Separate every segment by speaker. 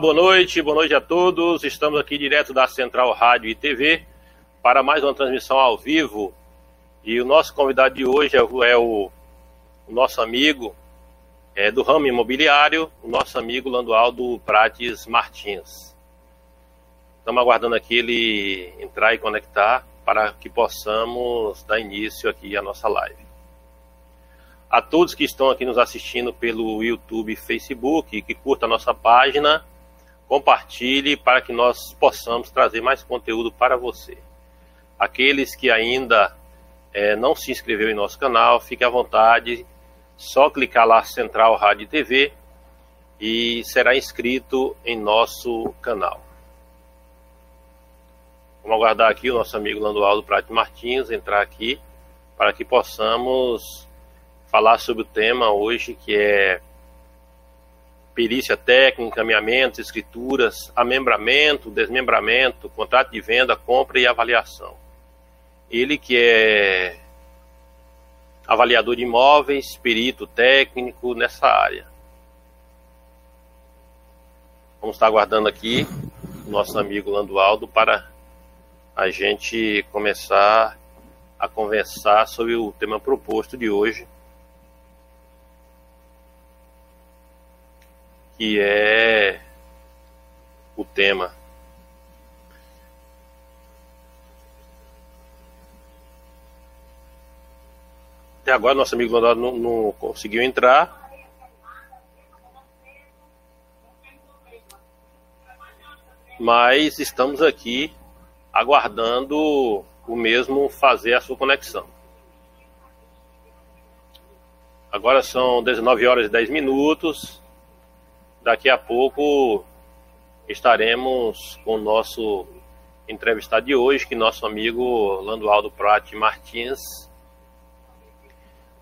Speaker 1: Boa noite, boa noite a todos. Estamos aqui direto da Central Rádio e TV para mais uma transmissão ao vivo. E o nosso convidado de hoje é o, é o, o nosso amigo é, do ramo imobiliário, o nosso amigo Landualdo Prates Martins. Estamos aguardando aqui ele entrar e conectar para que possamos dar início aqui à nossa live. A todos que estão aqui nos assistindo pelo YouTube e Facebook, que curta a nossa página, compartilhe para que nós possamos trazer mais conteúdo para você. Aqueles que ainda é, não se inscreveu em nosso canal, fique à vontade, só clicar lá Central Rádio e TV e será inscrito em nosso canal. Vamos aguardar aqui o nosso amigo Landualdo Prate Martins entrar aqui para que possamos falar sobre o tema hoje que é perícia técnica, encaminhamentos, escrituras, amembramento, desmembramento, contrato de venda, compra e avaliação. Ele que é avaliador de imóveis, perito técnico nessa área. Vamos estar aguardando aqui o nosso amigo Landualdo para a gente começar a conversar sobre o tema proposto de hoje, que é o tema. Até agora nosso amigo não, não conseguiu entrar. Mas estamos aqui aguardando o mesmo fazer a sua conexão. Agora são 19 horas e 10 minutos daqui a pouco estaremos com o nosso entrevistado de hoje, que é nosso amigo Landualdo Prati Martins,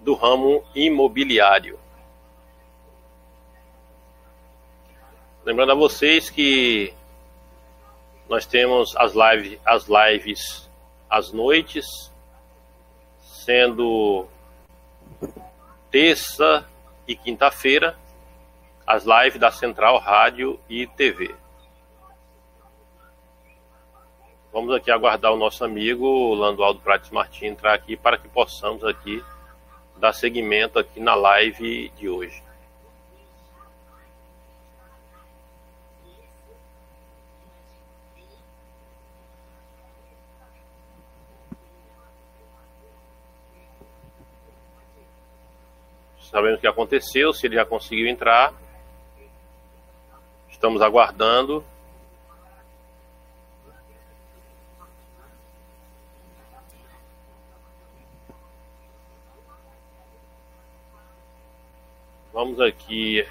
Speaker 1: do ramo imobiliário. Lembrando a vocês que nós temos as lives, as lives às noites, sendo terça e quinta-feira, as lives da Central Rádio e TV. Vamos aqui aguardar o nosso amigo Landualdo Prates Martins entrar aqui para que possamos aqui dar seguimento aqui na live de hoje. Sabemos o que aconteceu, se ele já conseguiu entrar. Estamos aguardando. Vamos aqui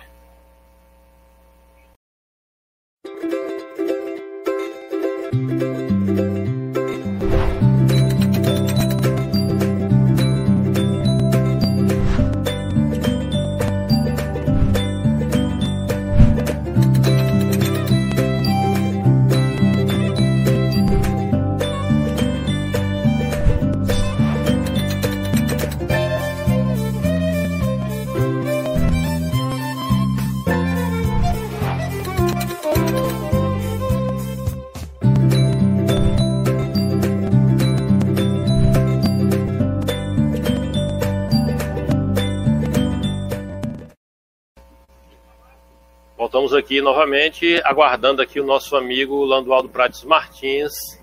Speaker 1: Estamos aqui novamente aguardando aqui o nosso amigo Landualdo Prates Martins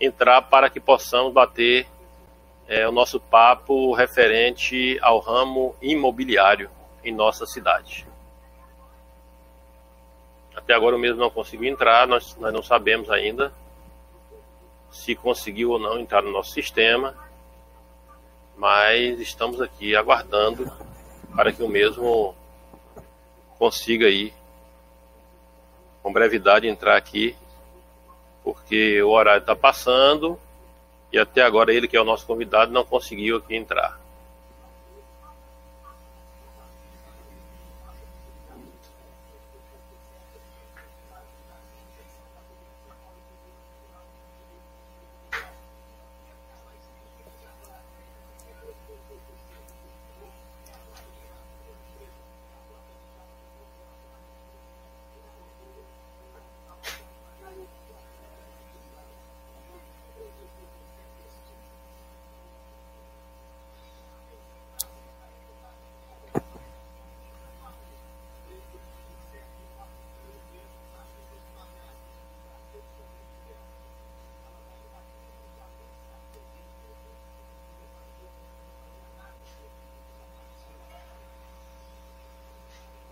Speaker 1: entrar para que possamos bater é, o nosso papo referente ao ramo imobiliário em nossa cidade. Até agora o mesmo não conseguiu entrar, nós, nós não sabemos ainda se conseguiu ou não entrar no nosso sistema, mas estamos aqui aguardando para que o mesmo consiga aí com brevidade entrar aqui, porque o horário está passando e até agora ele, que é o nosso convidado, não conseguiu aqui entrar.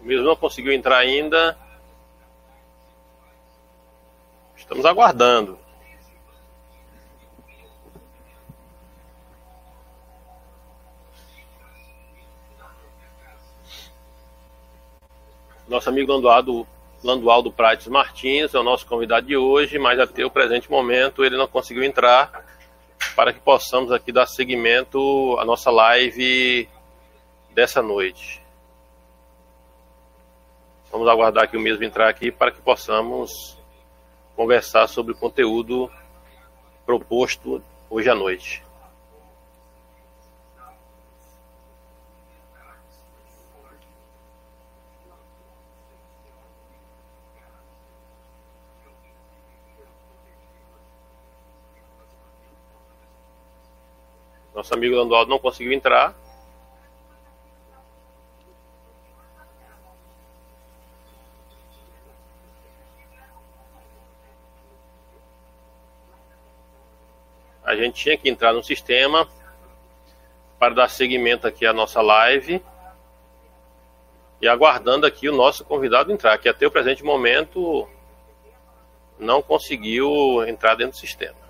Speaker 1: O mesmo não conseguiu entrar ainda. Estamos aguardando. Nosso amigo Landualdo, Landualdo Prates Martins é o nosso convidado de hoje, mas até o presente momento ele não conseguiu entrar para que possamos aqui dar seguimento à nossa live dessa noite. Vamos aguardar que o mesmo entrar aqui para que possamos conversar sobre o conteúdo proposto hoje à noite. Nosso amigo Landualdo não conseguiu entrar. A gente tinha que entrar no sistema para dar seguimento aqui à nossa live e aguardando aqui o nosso convidado entrar, que até o presente momento não conseguiu entrar dentro do sistema.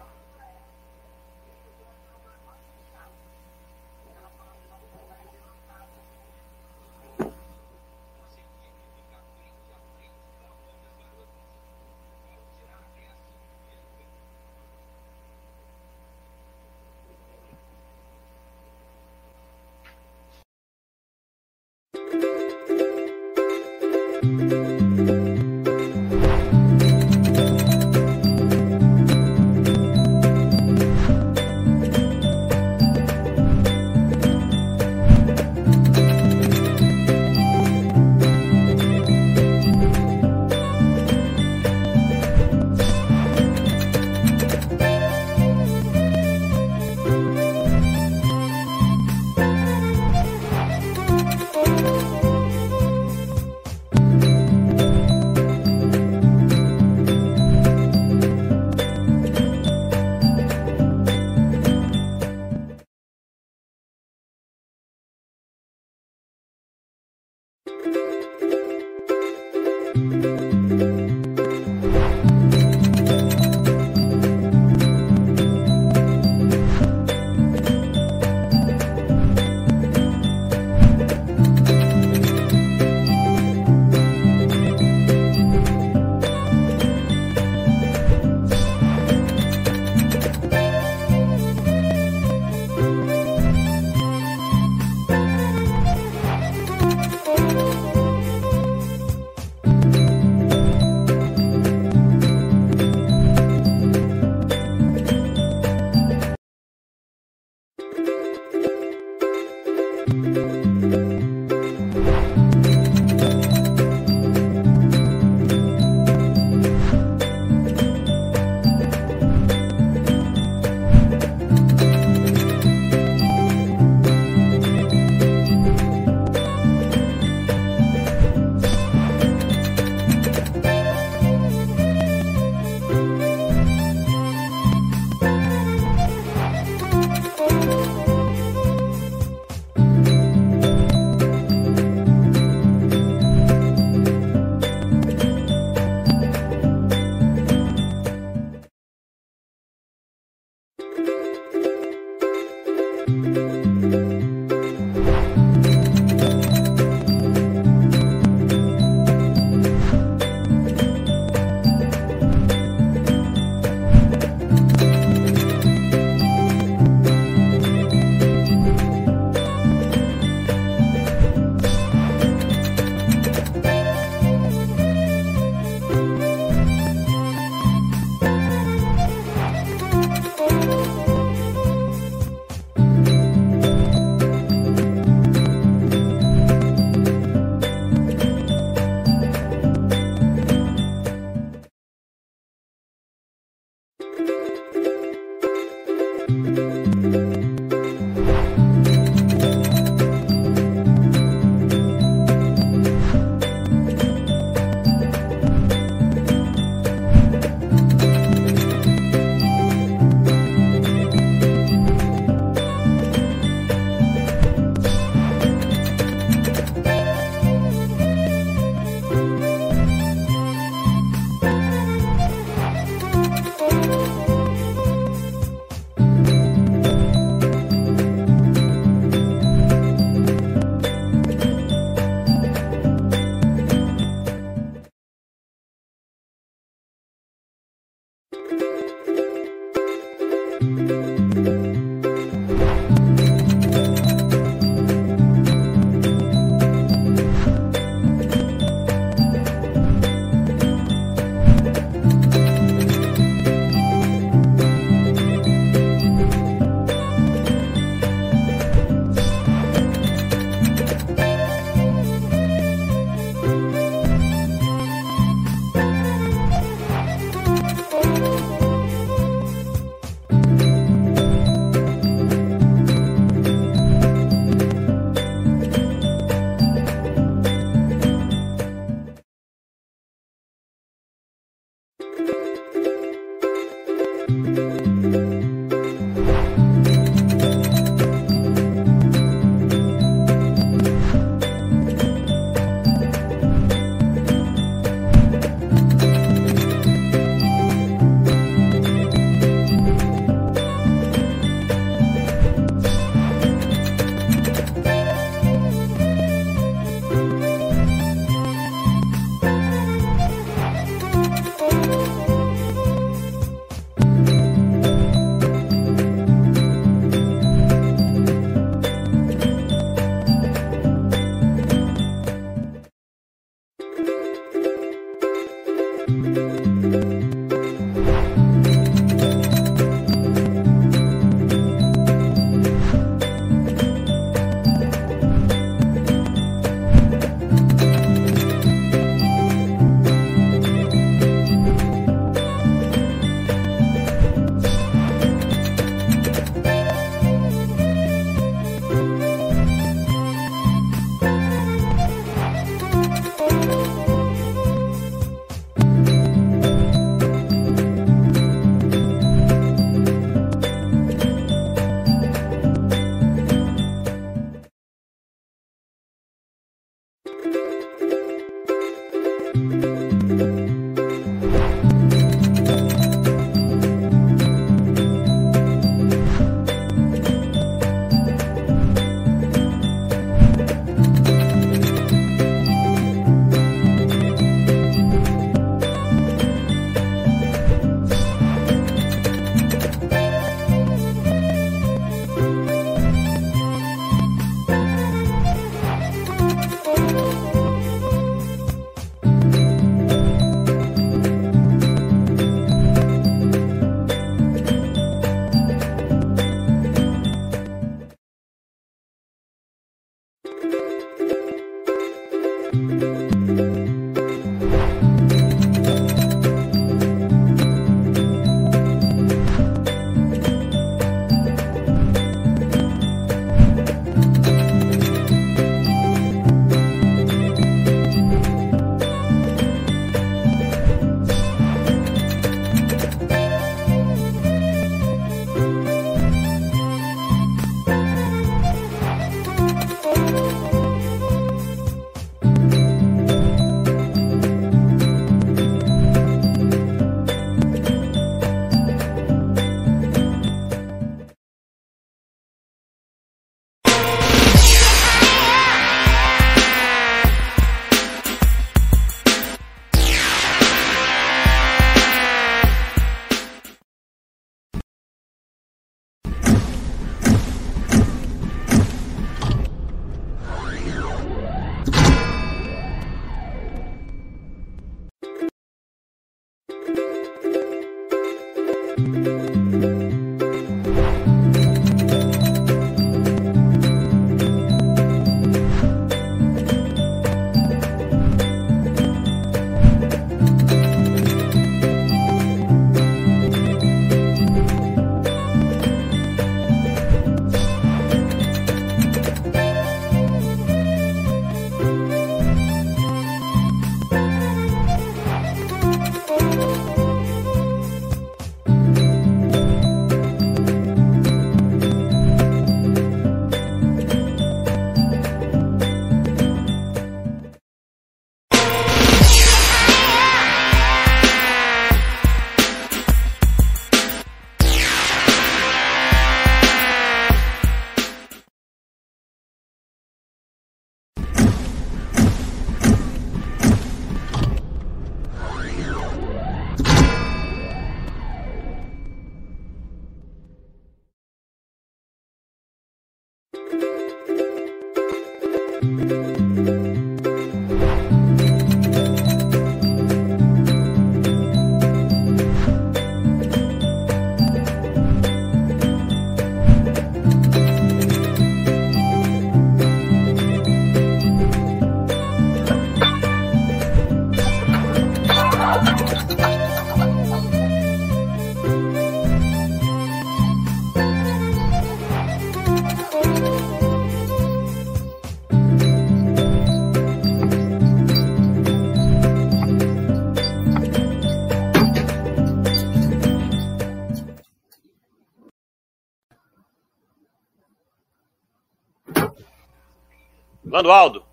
Speaker 1: Landualdo.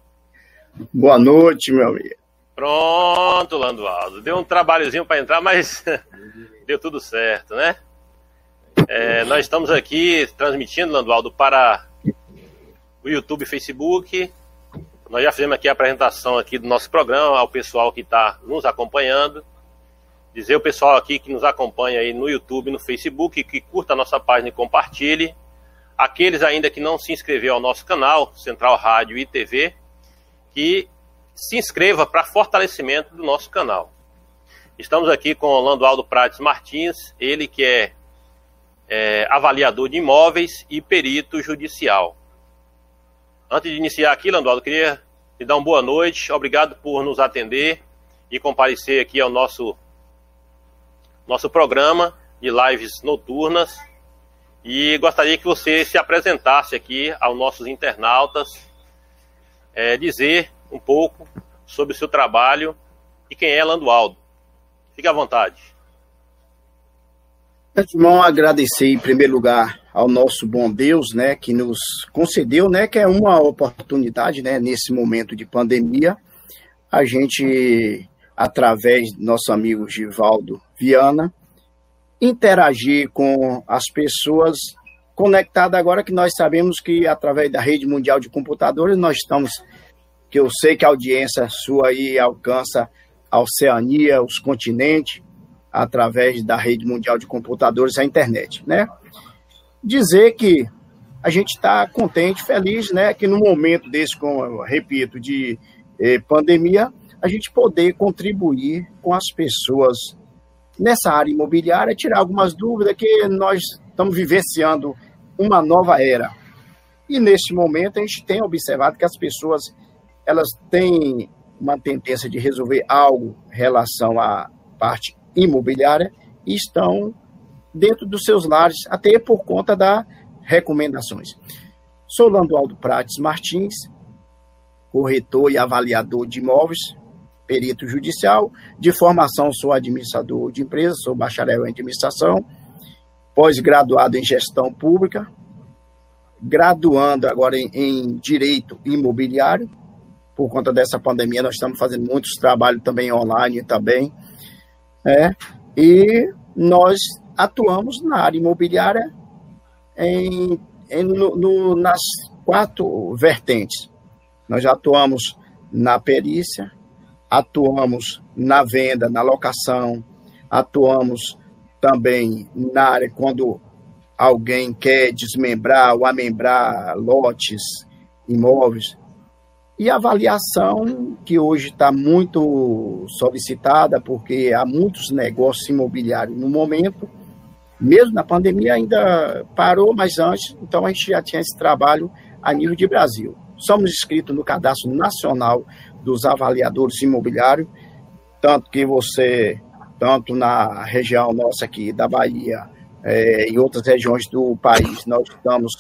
Speaker 2: Boa noite, meu amigo.
Speaker 1: Pronto, Landualdo. Deu um trabalhozinho para entrar, mas deu tudo certo, né? É, nós estamos aqui transmitindo, Landualdo, para o YouTube e Facebook. Nós já fizemos aqui a apresentação aqui do nosso programa ao pessoal que está nos acompanhando. Dizer o pessoal aqui que nos acompanha aí no YouTube e no Facebook, que curta a nossa página e compartilhe. Aqueles ainda que não se inscreveu ao nosso canal, Central Rádio e TV, que se inscreva para fortalecimento do nosso canal. Estamos aqui com o Landualdo Prates Martins, ele que é, é avaliador de imóveis e perito judicial. Antes de iniciar aqui, Landualdo, queria te dar uma boa noite. Obrigado por nos atender e comparecer aqui ao nosso, nosso programa de lives noturnas. E gostaria que você se apresentasse aqui aos nossos internautas, é, dizer um pouco sobre o seu trabalho e quem é Landualdo. Fique à vontade.
Speaker 2: Irmão, agradecer em primeiro lugar ao nosso bom Deus, né, que nos concedeu, né, que é uma oportunidade, né, nesse momento de pandemia, a gente, através do nosso amigo Givaldo Viana, interagir com as pessoas conectadas agora que nós sabemos que através da rede mundial de computadores nós estamos, que eu sei que a audiência sua aí alcança a Oceania, os continentes, através da rede mundial de computadores, a internet, né? Dizer que a gente está contente, feliz, né? Que no momento desse, como repito, de eh, pandemia, a gente poder contribuir com as pessoas nessa área imobiliária, tirar algumas dúvidas que nós estamos vivenciando uma nova era. E nesse momento a gente tem observado que as pessoas elas têm uma tendência de resolver algo em relação à parte imobiliária e estão dentro dos seus lares, até por conta das recomendações. Sou Landualdo Prates Martins, corretor e avaliador de imóveis, perito judicial, de formação sou administrador de empresas, sou bacharel em administração, pós-graduado em gestão pública, graduando agora em, em direito imobiliário, por conta dessa pandemia nós estamos fazendo muitos trabalhos também online também, é, e nós atuamos na área imobiliária em, em no, no, nas quatro vertentes. Nós atuamos na perícia, atuamos na venda, na locação, atuamos também na área quando alguém quer desmembrar ou amembrar lotes, imóveis, e avaliação, que hoje está muito solicitada, porque há muitos negócios imobiliários no momento, mesmo na pandemia ainda parou, mas antes, então a gente já tinha esse trabalho a nível de Brasil. Somos inscritos no Cadastro Nacional dos Avaliadores Imobiliários, tanto que você, tanto na região nossa aqui da Bahia, é, em outras regiões do país, nós estamos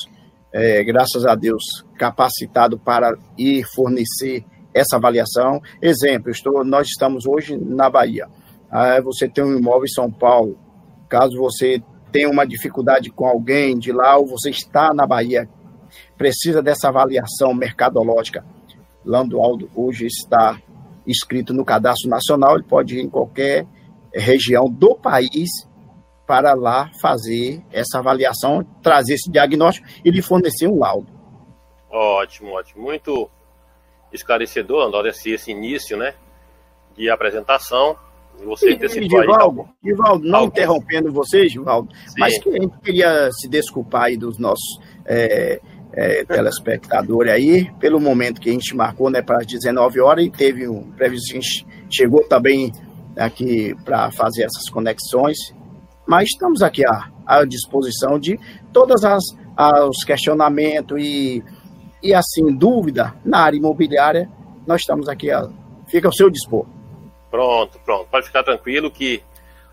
Speaker 2: é, graças a Deus, capacitado para ir fornecer essa avaliação. Exemplo, estou, nós estamos hoje na Bahia. Ah, você tem um imóvel em São Paulo. Caso você tenha uma dificuldade com alguém de lá ou você está na Bahia, precisa dessa avaliação mercadológica. Lando Aldo hoje está inscrito no cadastro nacional, ele pode ir em qualquer região do país para lá fazer essa avaliação, trazer esse diagnóstico e lhe fornecer um laudo.
Speaker 1: Ótimo, ótimo. Muito esclarecedor, André, esse, esse início né, de apresentação. Você
Speaker 2: ter Givaldo, Givaldo, não Algo. interrompendo você, Givaldo, Sim. mas que a gente queria se desculpar aí dos nossos é, é, telespectadores aí, pelo momento que a gente marcou né, para as 19 horas e teve um previsto, a gente chegou também aqui para fazer essas conexões. Mas estamos aqui à, à disposição de todas as os questionamentos e, e assim dúvida na área imobiliária, nós estamos aqui, a, fica ao seu dispor.
Speaker 1: Pronto, pronto, pode ficar tranquilo que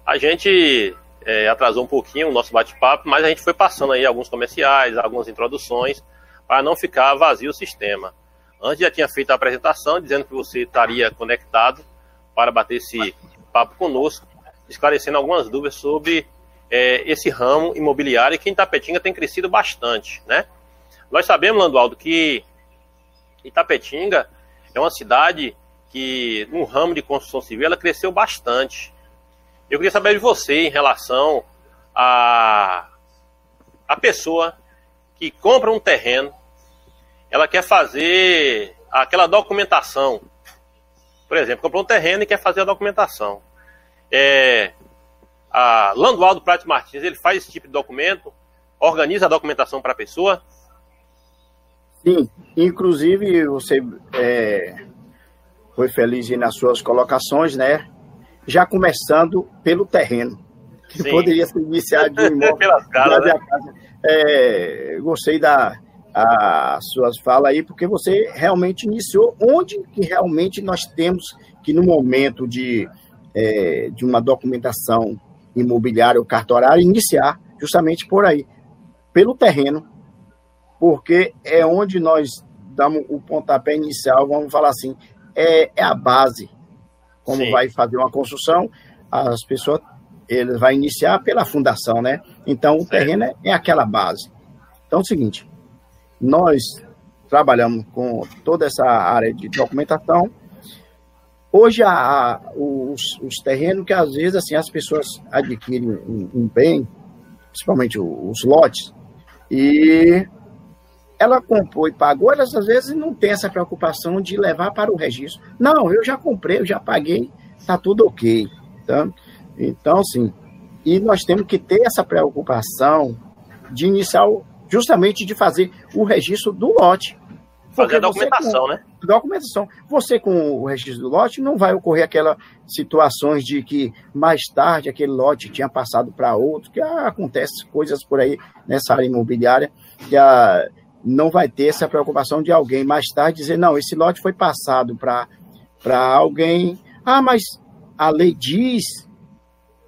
Speaker 1: a gente é, atrasou um pouquinho o nosso bate-papo, mas a gente foi passando aí alguns comerciais, algumas introduções, para não ficar vazio o sistema. Antes já tinha feito a apresentação dizendo que você estaria conectado para bater esse papo conosco esclarecendo algumas dúvidas sobre é, esse ramo imobiliário que em Itapetinga tem crescido bastante, né? Nós sabemos, Landualdo, que Itapetinga é uma cidade que, no ramo de construção civil, ela cresceu bastante. Eu queria saber de você em relação a, a pessoa que compra um terreno, ela quer fazer aquela documentação. Por exemplo, comprou um terreno e quer fazer a documentação é, a Landualdo Prates Martins, ele faz esse tipo de documento, organiza a documentação para a pessoa?
Speaker 2: Sim, inclusive você é, foi feliz nas suas colocações, né? Já começando pelo terreno, que Sim. poderia ser iniciado de um imóvel. Pelas casas, né? casa. É, gostei da a suas falas aí, porque você realmente iniciou onde que realmente nós temos que no momento de é, de uma documentação imobiliária ou cartorária iniciar justamente por aí, pelo terreno, porque é onde nós damos o pontapé inicial, vamos falar assim, é, é a base. Como Sim. vai fazer uma construção, as pessoas ele vai iniciar pela fundação, né? Então, o terreno é, é aquela base. Então, é o seguinte, nós trabalhamos com toda essa área de documentação. Hoje, a, a, os, os, terrenos que às vezes assim, as pessoas adquirem um, um bem, principalmente os lotes, e ela comprou e pagou, elas às vezes não tem essa preocupação de levar para o registro. Não, eu já comprei, eu já paguei, está tudo ok. Tá? Então, sim, e nós temos que ter essa preocupação de iniciar, justamente de fazer o registro do lote.
Speaker 1: Fazer a documentação, com, né?
Speaker 2: Documentação. Você com o registro do lote não vai ocorrer aquelas situações de que mais tarde aquele lote tinha passado para outro, que ah, acontece coisas por aí nessa área imobiliária, que a, não vai ter essa preocupação de alguém mais tarde dizer, não, esse lote foi passado para alguém. Ah, mas a lei diz,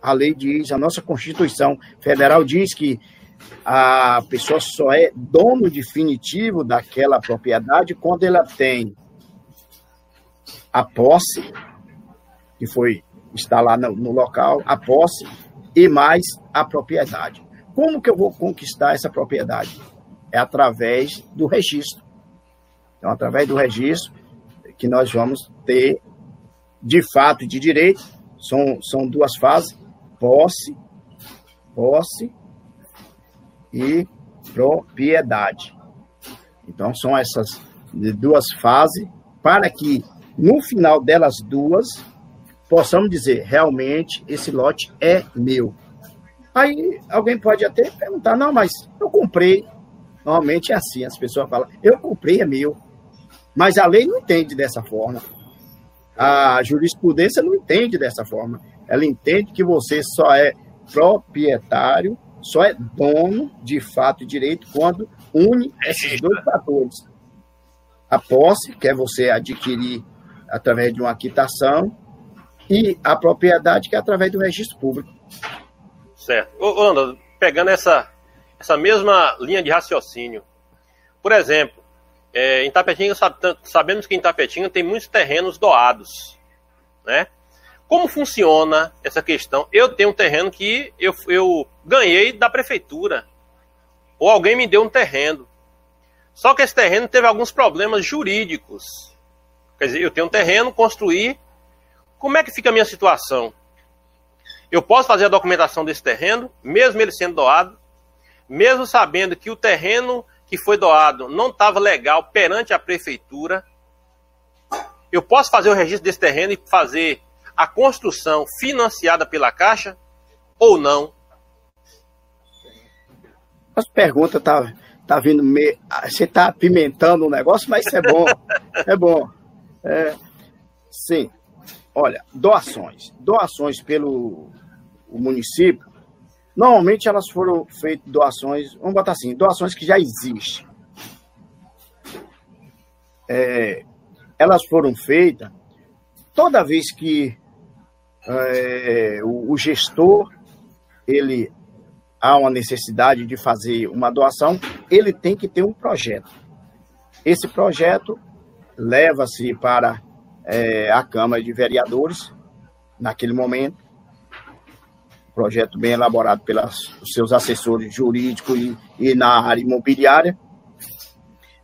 Speaker 2: a lei diz, a nossa Constituição Federal diz que a pessoa só é dono definitivo daquela propriedade quando ela tem a posse, que foi está lá no, no local, a posse, e mais a propriedade. Como que eu vou conquistar essa propriedade? É através do registro. Então, através do registro que nós vamos ter, de fato e de direito, são, são duas fases, posse, posse e propriedade. Então, são essas duas fases para que, no final delas duas, possamos dizer, realmente, esse lote é meu. Aí alguém pode até perguntar, não, mas eu comprei, Normalmente é assim, as pessoas falam, eu comprei, é meu. Mas a lei não entende dessa forma. A jurisprudência não entende dessa forma. Ela entende que você só é proprietário, só é dono de fato e direito quando une esses dois fatores. A posse, que é você adquirir através de uma quitação, e a propriedade, que é através do registro público.
Speaker 1: Certo. Ô, Ana, pegando essa, essa mesma linha de raciocínio. Por exemplo, é, em Tapetinga, sabemos que em Tapetinga tem muitos terrenos doados, né? Como funciona essa questão? Eu tenho um terreno que eu, eu ganhei da prefeitura, ou alguém me deu um terreno. Só que esse terreno teve alguns problemas jurídicos. Quer dizer, eu tenho um terreno, construir. Como é que fica a minha situação? Eu posso fazer a documentação desse terreno, mesmo ele sendo doado? Mesmo sabendo que o terreno que foi doado não estava legal perante a prefeitura, eu posso fazer o registro desse terreno e fazer a construção financiada pela Caixa ou não?
Speaker 2: As perguntas tá, tá vindo meio. Você está apimentando o negócio, mas isso é bom. é bom. É, sim. Olha, doações. Doações pelo município Normalmente elas foram feitas doações, vamos botar assim, doações que já existem. É, elas foram feitas toda vez que é, o, o, gestor ele há uma necessidade de fazer uma doação, ele tem que ter um projeto. Esse projeto leva-se para é, a Câmara de Vereadores naquele momento projeto bem elaborado pelos seus assessores jurídicos e, e na área imobiliária,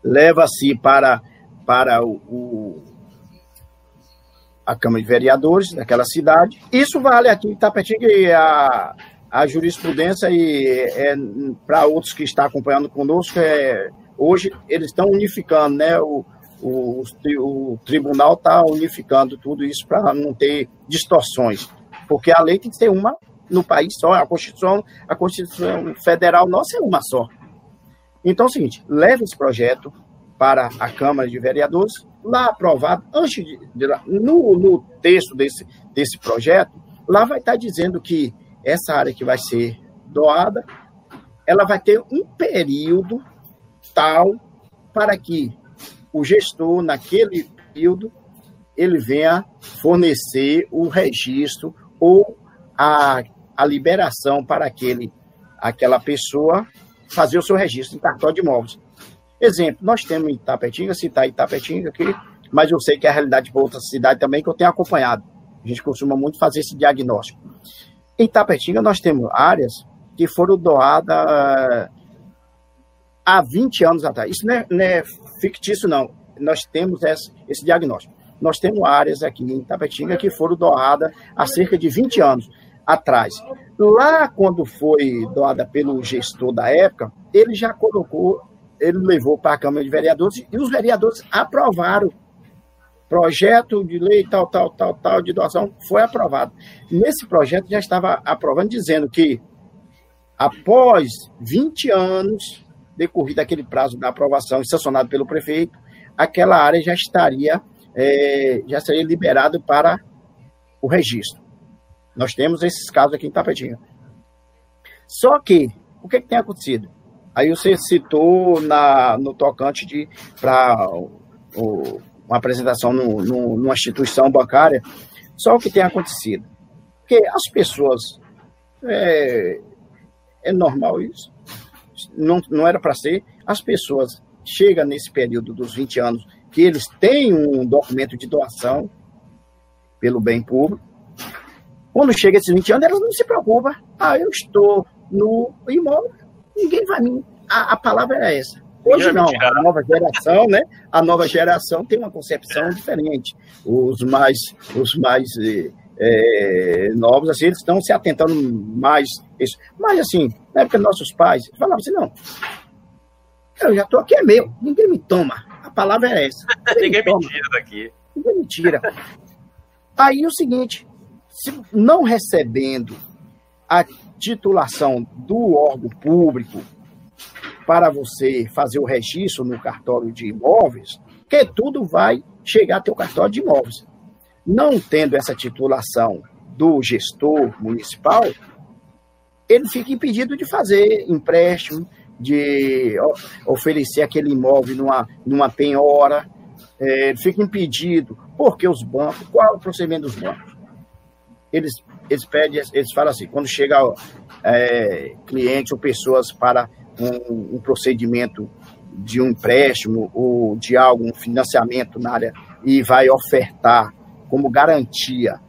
Speaker 2: leva-se para, para o, o, a Câmara de Vereadores daquela cidade. Isso vale aqui em Tapetinga e a, a jurisprudência e é, para outros que estão acompanhando conosco, é, hoje eles estão unificando, né? O, o, o tribunal está unificando tudo isso para não ter distorções, porque a lei tem que ser uma no país só, a Constituição, a Constituição Federal nossa é uma só. Então é o seguinte, leve esse projeto para a Câmara de Vereadores, lá aprovado, antes de, de no, no texto desse, desse projeto, lá vai estar dizendo que essa área que vai ser doada, ela vai ter um período tal para que o gestor, naquele período, ele venha fornecer o registro ou a a liberação para aquele, aquela pessoa fazer o seu registro em cartório de imóveis. Exemplo, nós temos em Itapetinga, citar Itapetinga aqui, mas eu sei que é a realidade para outra cidade também que eu tenho acompanhado. A gente costuma muito fazer esse diagnóstico. Em Tapetinga, nós temos áreas que foram doadas uh, há 20 anos atrás. Isso não é, não é fictício, não. Nós temos esse, esse, diagnóstico. Nós temos áreas aqui em Tapetinga que foram doadas há cerca de 20 anos atrás. Lá, quando foi doada pelo gestor da época, ele já colocou, ele levou para a Câmara de Vereadores e os vereadores aprovaram projeto de lei tal, tal, tal, tal, de doação, foi aprovado. Nesse projeto já estava aprovando, dizendo que após 20 anos, decorrido aquele prazo da aprovação e sancionado pelo prefeito, aquela área já estaria, é, já seria liberado para o registro. Nós temos esses casos aqui em Tapetinho. Só que, o que, que tem acontecido? Aí você citou na, no tocante de para uma apresentação no, no, numa instituição bancária. Só o que tem acontecido? Que as pessoas. É, é normal isso. Não, não era para ser. As pessoas chegam nesse período dos 20 anos que eles têm um documento de doação pelo bem público. Quando chega esses 20 anos, elas não se preocupam. Ah, eu estou no imóvel, ninguém vai me. A, a palavra é essa. Hoje não, a nova geração, né? A nova geração tem uma concepção diferente. Os mais, os mais é, novos, assim, eles estão se atentando mais isso. Mas assim, na época dos nossos pais, falavam assim, não, eu já estou aqui, é meu, ninguém me toma. A palavra é essa.
Speaker 1: Ninguém, ninguém me, tira daqui.
Speaker 2: Ninguém me tira. Aí o seguinte, se não recebendo a titulação do órgão público para você fazer o registro no cartório de imóveis, que tudo vai chegar até o cartório de imóveis. Não tendo essa titulação do gestor municipal, ele fica impedido de fazer empréstimo, de oferecer aquele imóvel numa, numa penhora, é, ele fica impedido, porque os bancos, qual é o procedimento dos bancos? Eles, eles pedem, eles falam assim, quando chega é, clientes ou pessoas para um, um procedimento de um empréstimo ou de algum financiamento na área e vai ofertar como garantia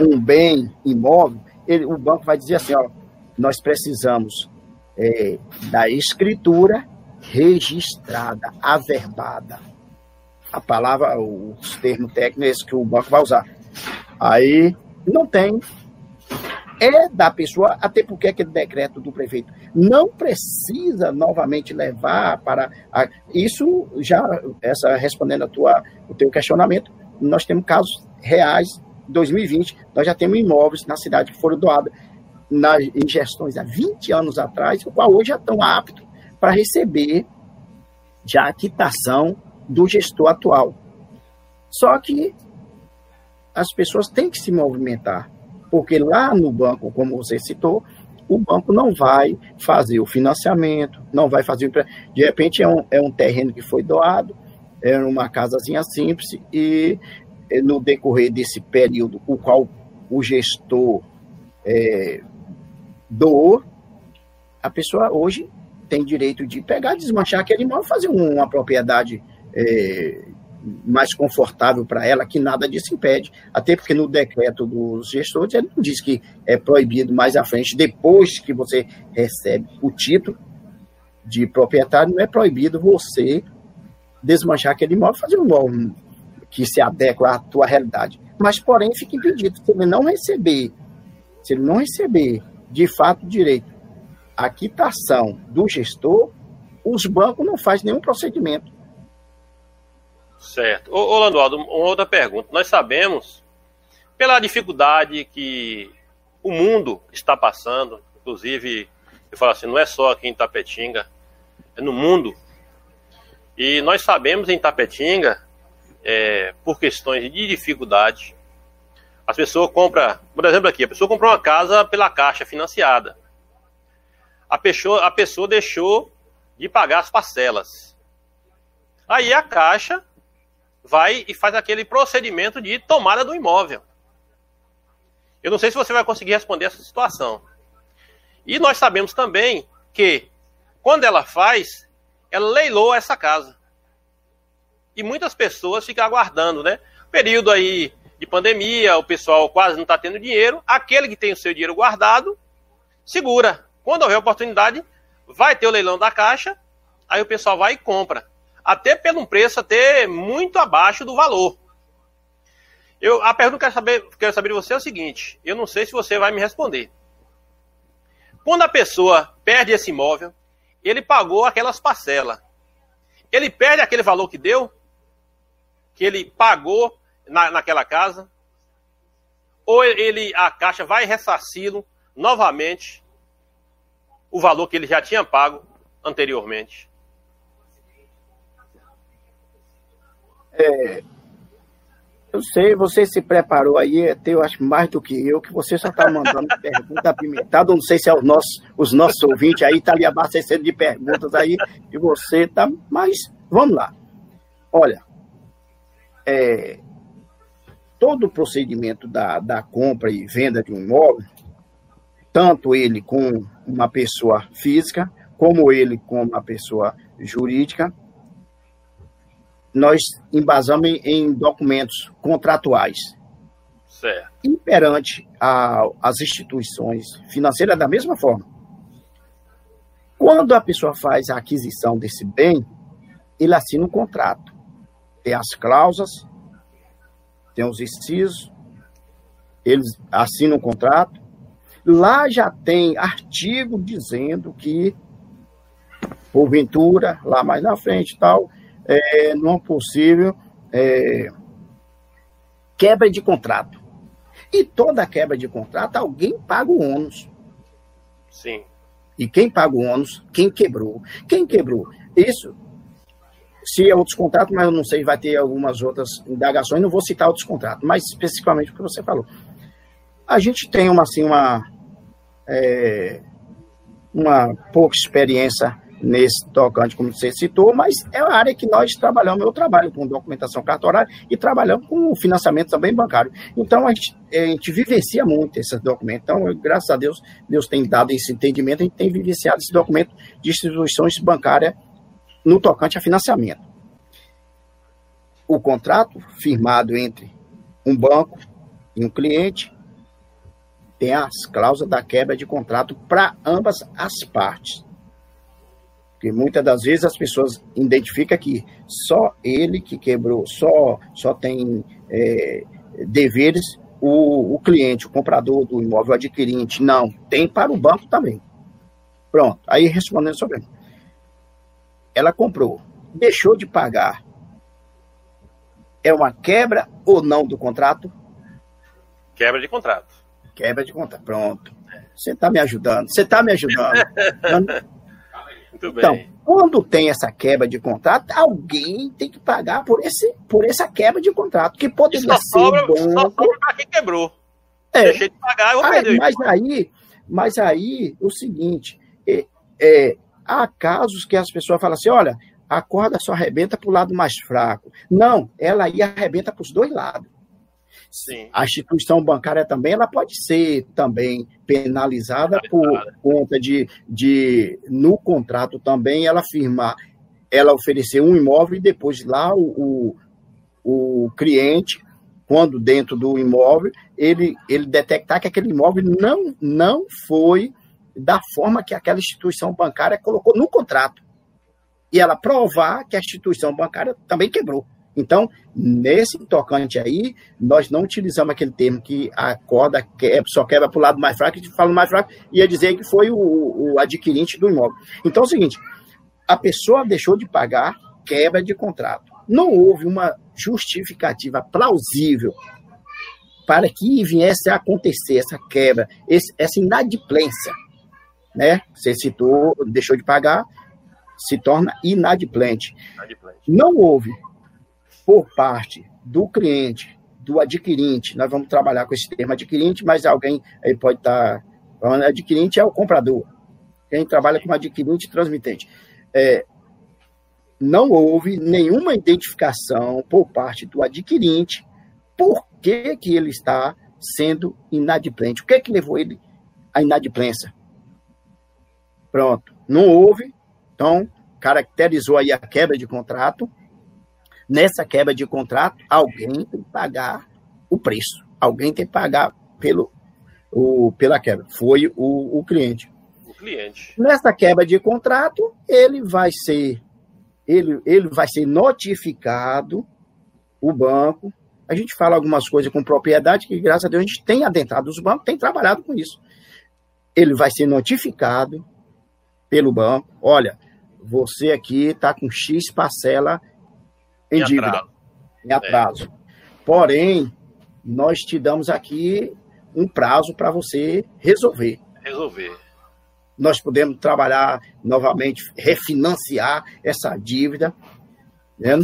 Speaker 2: um bem imóvel, ele, o banco vai dizer assim, ó, nós precisamos é, da escritura registrada, averbada. A palavra, os termos técnicos que o banco vai usar. Aí não tem é da pessoa, até porque aquele decreto do prefeito não precisa novamente levar para a, isso já essa respondendo a tua o teu questionamento, nós temos casos reais 2020, nós já temos imóveis na cidade que foram doados nas, em gestões há 20 anos atrás, o qual hoje já estão aptos para receber já a quitação do gestor atual. Só que as pessoas têm que se movimentar porque lá no banco, como você citou, o banco não vai fazer o financiamento, não vai fazer o De repente é um, é um terreno que foi doado, é uma casazinha simples, e é, no decorrer desse período, o qual o gestor é, doou, a pessoa hoje tem direito de pegar, desmanchar aquele imóvel, fazer uma propriedade é, mais confortável para ela, que nada disso impede, até porque no decreto dos gestores ele não diz que é proibido mais à frente, depois que você recebe o título de proprietário, não é proibido você desmanchar aquele imóvel, fazer um imóvel que se adequa à tua realidade. Mas, porém, fica impedido, se ele não receber, se ele não receber de fato direito a quitação do gestor, os bancos não fazem nenhum procedimento
Speaker 1: Certo. Ô, ô Landualdo, uma outra pergunta. Nós sabemos, pela dificuldade que o mundo está passando, inclusive, eu falo assim, não é só aqui em Tapetinga, é no mundo. E nós sabemos em Tapetinga, é, por questões de dificuldade, as pessoas compram, por exemplo aqui, a pessoa comprou uma casa pela caixa financiada. A pessoa, a pessoa deixou de pagar as parcelas. Aí a caixa vai e faz aquele procedimento de tomada do imóvel. Eu não sei se você vai conseguir responder essa situação. E nós sabemos também que, quando ela faz, ela leilou essa casa. E muitas pessoas ficam aguardando, né? Período aí de pandemia, o pessoal quase não está tendo dinheiro. Aquele que tem o seu dinheiro guardado, segura. Quando houver oportunidade, vai ter o leilão da caixa, aí o pessoal vai e compra. Até pelo preço até muito abaixo do valor. Eu, a pergunta que eu quero saber, quero saber de você é o seguinte: eu não sei se você vai me responder. Quando a pessoa perde esse imóvel, ele pagou aquelas parcelas. Ele perde aquele valor que deu, que ele pagou na, naquela casa, ou ele a caixa vai ressarci-lo novamente o valor que ele já tinha pago anteriormente.
Speaker 2: É, eu sei, você se preparou aí, até eu acho mais do que eu, que você só está mandando pergunta apimentada. Não sei se é os nossos, os nossos ouvintes aí, está ali abastecendo de perguntas aí, e você está. Mas vamos lá. Olha, é, todo o procedimento da, da compra e venda de um imóvel, tanto ele com uma pessoa física, como ele com uma pessoa jurídica, nós embasamos em, em documentos contratuais.
Speaker 1: Certo.
Speaker 2: E perante a, as instituições financeiras, da mesma forma. Quando a pessoa faz a aquisição desse bem, ele assina um contrato. Tem as cláusulas, tem os incisos, eles assinam um contrato. Lá já tem artigo dizendo que, porventura, lá mais na frente tal, é, numa possível é, quebra de contrato. E toda quebra de contrato, alguém paga o ônus.
Speaker 1: Sim.
Speaker 2: E quem paga o ônus? Quem quebrou. Quem quebrou? Isso, se é outros contratos, mas eu não sei, vai ter algumas outras indagações, não vou citar outros contratos, mas especificamente o que você falou. A gente tem uma, assim, uma, é, uma pouca experiência nesse tocante, como você citou, mas é a área que nós trabalhamos. Eu trabalho com documentação cartorária e trabalhamos com financiamento também bancário. Então, a gente, a gente vivencia muito esses documentos. Então, graças a Deus, Deus tem dado esse entendimento, a gente tem vivenciado esse documento de instituições bancárias no tocante a financiamento. O contrato firmado entre um banco e um cliente tem as cláusulas da quebra de contrato para ambas as partes. Porque muitas das vezes as pessoas identificam que só ele que quebrou, só, só tem é, deveres o, o cliente, o comprador do imóvel, adquirente. Não, tem para o banco também. Pronto, aí respondendo sobre ela comprou, deixou de pagar. É uma quebra ou não do contrato?
Speaker 1: Quebra de contrato.
Speaker 2: Quebra de contrato. Pronto. Você está me ajudando. Você está me ajudando. Muito bem. Então, quando tem essa quebra de contrato, alguém tem que pagar por, esse, por essa quebra de contrato, que poderia ser sobra, banco.
Speaker 1: Só quem quebrou. É. Deixei de pagar, eu vou
Speaker 2: aí, Mas aí, mas aí, o seguinte, é, é, há casos que as pessoas falam assim, olha, a corda só arrebenta para o lado mais fraco. Não, ela aí arrebenta para os dois lados. Sim. A instituição bancária também ela pode ser também penalizada, por conta de, de, no contrato também, ela firmar, ela oferecer um imóvel e depois lá o, o, o cliente, quando dentro do imóvel, ele, ele detectar que aquele imóvel não, não foi da forma que aquela instituição bancária colocou no contrato. E ela provar que a instituição bancária também quebrou. Então, nesse tocante aí, nós não utilizamos aquele termo que a corda quebra, só quebra para o lado mais fraco, a gente fala mais fraco, ia dizer que foi o, o adquirente do imóvel. Então é o seguinte: a pessoa deixou de pagar, quebra de contrato. Não houve uma justificativa plausível para que viesse a acontecer essa quebra, esse, essa inadimplência. Né? Você citou, deixou de pagar, se torna inadimplente. inadimplente. Não houve por parte do cliente, do adquirente, nós vamos trabalhar com esse termo adquirente, mas alguém aí pode estar tá adquirente é o comprador. Quem trabalha como adquirente transmitente. É, não houve nenhuma identificação por parte do adquirente por que, que ele está sendo inadimplente. O que é que levou ele à inadimplência? Pronto. Não houve, então caracterizou aí a quebra de contrato Nessa quebra de contrato, alguém tem que pagar o preço. Alguém tem que pagar pelo, o, pela quebra. Foi o, o cliente.
Speaker 1: O cliente.
Speaker 2: Nessa quebra de contrato, ele vai ser ele, ele vai ser notificado, o banco. A gente fala algumas coisas com propriedade, que graças a Deus a gente tem adentrado os bancos, tem trabalhado com isso. Ele vai ser notificado pelo banco: olha, você aqui está com X parcela em, em dívida, atraso. em atraso. É. Porém, nós te damos aqui um prazo para você resolver.
Speaker 1: Resolver.
Speaker 2: Nós podemos trabalhar novamente, refinanciar essa dívida. Né?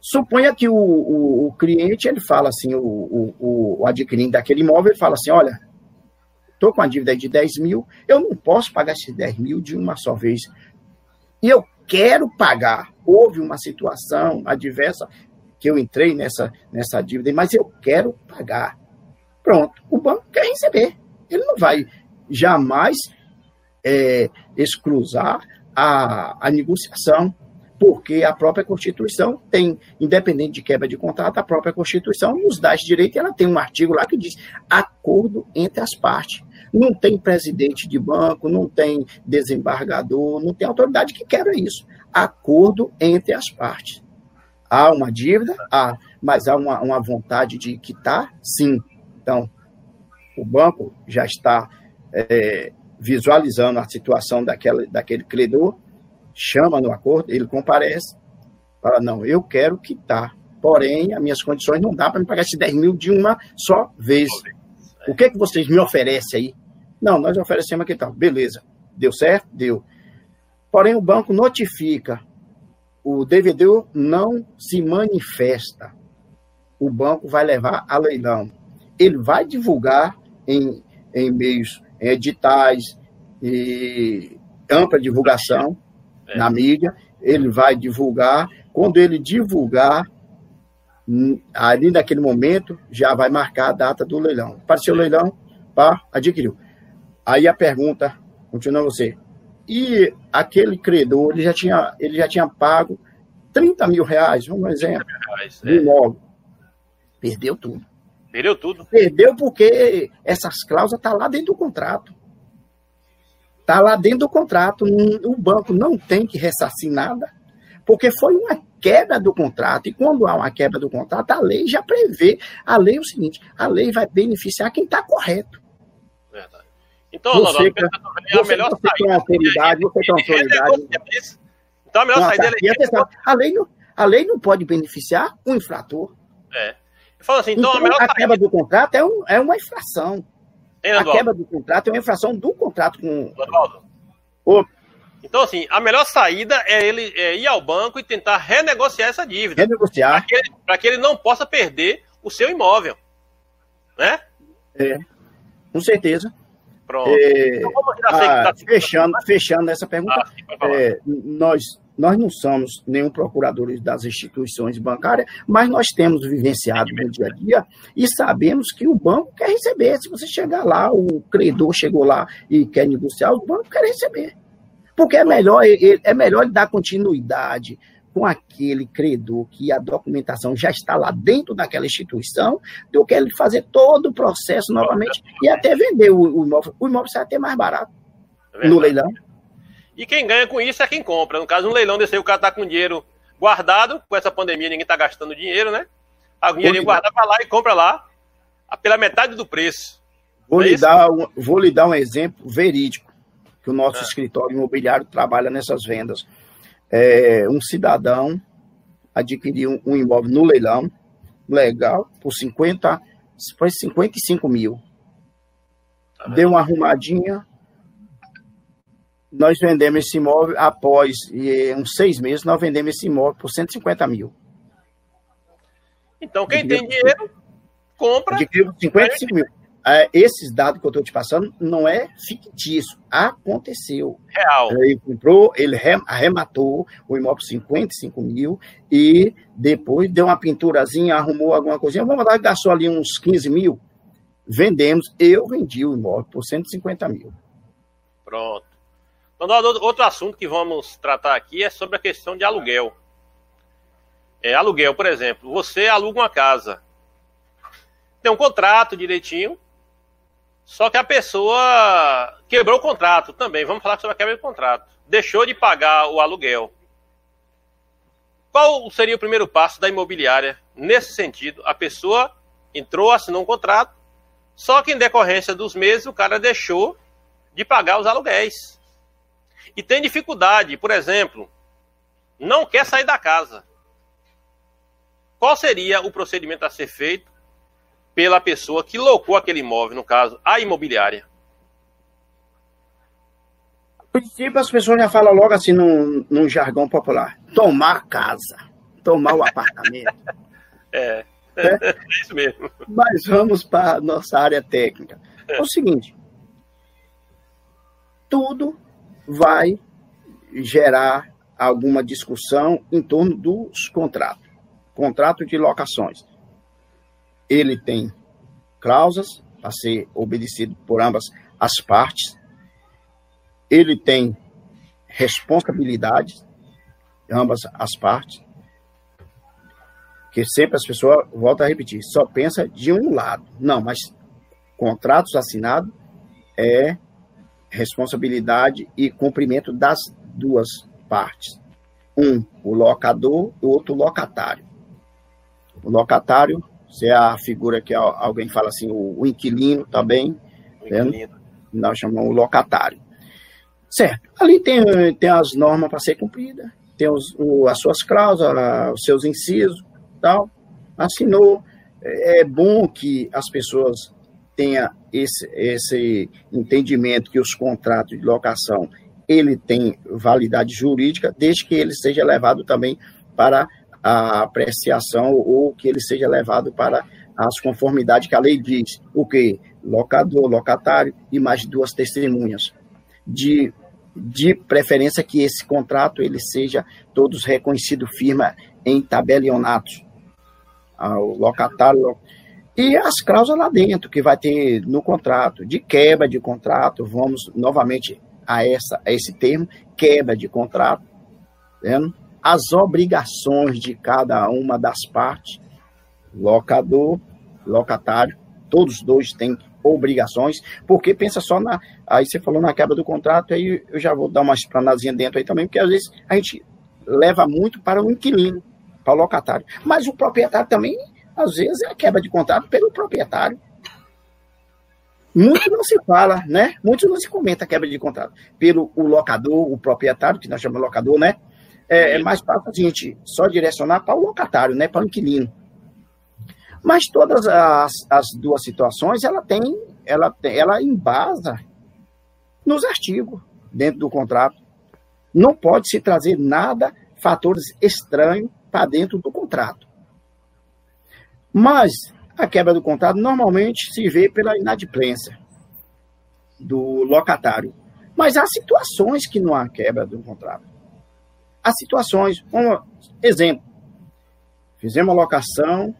Speaker 2: Suponha que o, o, o, cliente ele fala assim, o, o, o adquirente daquele imóvel, ele fala assim: olha, estou com a dívida de 10 mil, eu não posso pagar esses 10 mil de uma só vez. E eu quero pagar. Houve uma situação adversa que eu entrei nessa, nessa dívida, mas eu quero pagar. Pronto, o banco quer receber. Ele não vai jamais é, exclusar a, a negociação, porque a própria Constituição tem, independente de quebra de contrato, a própria Constituição nos dá esse direito, e ela tem um artigo lá que diz acordo entre as partes. Não tem presidente de banco, não tem desembargador, não tem autoridade que quebra isso. Acordo entre as partes. Há uma dívida? Há, mas há uma, uma vontade de quitar? Sim. Então, o banco já está é, visualizando a situação daquela, daquele credor, chama no acordo, ele comparece, fala, não, eu quero quitar, porém, as minhas condições não dá para me pagar esses 10 mil de uma só vez. O que, é que vocês me oferecem aí? Não, nós oferecemos aqui tal. Beleza. Deu certo? Deu. Porém, o banco notifica. O devedor não se manifesta. O banco vai levar a leilão ele vai divulgar em, em meios, em editais e ampla divulgação é. na mídia, ele vai divulgar, quando ele divulgar, ali naquele momento, já vai marcar a data do leilão. Apareceu o leilão, pá, adquiriu. Aí a pergunta, continua você, e aquele credor, ele já tinha, ele já tinha pago 30 mil reais, vamos exemplo, reais, é. imóvel. Perdeu tudo.
Speaker 1: Perdeu tudo.
Speaker 2: Perdeu porque essas cláusulas estão tá lá dentro do contrato. Está lá dentro do contrato. O banco não tem que ressarcir nada, porque foi uma quebra do contrato. E quando há uma quebra do contrato, a lei já prevê. A lei é o seguinte: a lei vai beneficiar quem está correto.
Speaker 1: Então, você, não, não, a melhor
Speaker 2: você saída. Tem autoridade, você tem autoridade.
Speaker 1: Então, a melhor saída é.
Speaker 2: A lei, não, a lei não pode beneficiar o infrator.
Speaker 1: É. Fala assim, então,
Speaker 2: então a, melhor a quebra do contrato é, um, é uma infração. A quebra do contrato é uma infração do contrato com.
Speaker 1: O... Então, assim, a melhor saída é ele é ir ao banco e tentar renegociar essa dívida.
Speaker 2: Renegociar.
Speaker 1: Para que, que, ele não possa perder o seu imóvel. Né?
Speaker 2: É, com certeza.
Speaker 1: Pronto.
Speaker 2: É, então, ah, fechando, fechando essa pergunta, ah, é, nós nós não somos nenhum procurador das instituições bancárias, mas nós temos vivenciado no dia a dia e sabemos que o banco quer receber. Se você chegar lá, o credor chegou lá e quer negociar, o banco quer receber. Porque é melhor, é melhor ele dar continuidade com aquele credor que a documentação já está lá dentro daquela instituição, do que ele fazer todo o processo novamente e até vender o, o imóvel. O imóvel sai até mais barato é no leilão.
Speaker 1: E quem ganha com isso é quem compra. No caso, um leilão desse aí, o cara está com dinheiro guardado, com essa pandemia ninguém está gastando dinheiro, né? A dinheiro guardado para lá e compra lá pela metade do preço.
Speaker 2: Vou, é lhe, dar um, vou lhe dar um exemplo verídico, que o nosso é. escritório imobiliário trabalha nessas vendas. É, um cidadão adquiriu um, imóvel no leilão, legal, por 50, foi 55 mil. Tá Deu uma arrumadinha, nós vendemos esse imóvel após e, uns seis meses, nós vendemos esse imóvel por 150 mil.
Speaker 1: Então, quem tem dinheiro, compra.
Speaker 2: Adquiriu 55 mil. É, esses dados que eu estou te passando não é fictício, aconteceu.
Speaker 1: Real.
Speaker 2: Ele comprou, ele arrematou o imóvel por 55 mil e depois deu uma pinturazinha, arrumou alguma coisinha. Vamos lá, gastou ali uns 15 mil. Vendemos, eu vendi o imóvel por 150 mil.
Speaker 1: Pronto. Então, outro assunto que vamos tratar aqui é sobre a questão de aluguel. É, aluguel, por exemplo, você aluga uma casa. tem um contrato direitinho, só que a pessoa quebrou o contrato também. Vamos falar sobre a quebra de contrato. Deixou de pagar o aluguel. Qual seria o primeiro passo da imobiliária nesse sentido? A pessoa entrou, assinou um contrato, só que em decorrência dos meses o cara deixou de pagar os aluguéis. E tem dificuldade, por exemplo, não quer sair da casa. Qual seria o procedimento a ser feito pela pessoa que locou aquele imóvel, no caso, a imobiliária.
Speaker 2: A princípio, as pessoas já falam logo assim num, num jargão popular: tomar casa, tomar o apartamento.
Speaker 1: é, é, é isso mesmo.
Speaker 2: Mas vamos para a nossa área técnica. É. é o seguinte: tudo vai gerar alguma discussão em torno dos contratos contrato de locações ele tem cláusulas a ser obedecido por ambas as partes, ele tem responsabilidades ambas as partes, que sempre as pessoas, voltam a repetir, só pensa de um lado. Não, mas contratos assinados é responsabilidade e cumprimento das duas partes. Um, o locador, o outro, o locatário. O locatário se é a figura que alguém fala assim, o, inquilino também, inquilino. nós chamamos o locatário. Certo, ali tem, tem as normas para ser cumpridas, tem os, o, as suas cláusulas, os seus incisos, tal, assinou. É, é bom que as pessoas tenham esse, esse entendimento que os contratos de locação ele tem validade jurídica, desde que ele seja levado também para a apreciação ou que ele seja levado para as conformidades que a lei diz. O que? Locador, locatário e mais duas testemunhas. De, de preferência que esse contrato ele seja todos reconhecido firma em tabelionatos. Ah, o locatário e as cláusulas lá dentro que vai ter no contrato de quebra de contrato, vamos novamente a essa a esse termo, quebra de contrato, vendo? As obrigações de cada uma das partes, locador, locatário, todos dois têm obrigações, porque pensa só na. Aí você falou na quebra do contrato, aí eu já vou dar uma esplanazinha dentro aí também, porque às vezes a gente leva muito para o inquilino, para o locatário. Mas o proprietário também, às vezes, é a quebra de contrato pelo proprietário. Muito não se fala, né? Muito não se comenta a quebra de contrato. Pelo o locador, o proprietário, que nós chamamos de locador, né? É, é mais fácil a gente só direcionar para o locatário, né, para o inquilino. Mas todas as, as duas situações, ela tem, ela, ela embasa nos artigos dentro do contrato. Não pode se trazer nada, fatores estranhos para dentro do contrato. Mas a quebra do contrato normalmente se vê pela inadimplência do locatário. Mas há situações que não há quebra do contrato as situações. Um exemplo, fizemos a locação,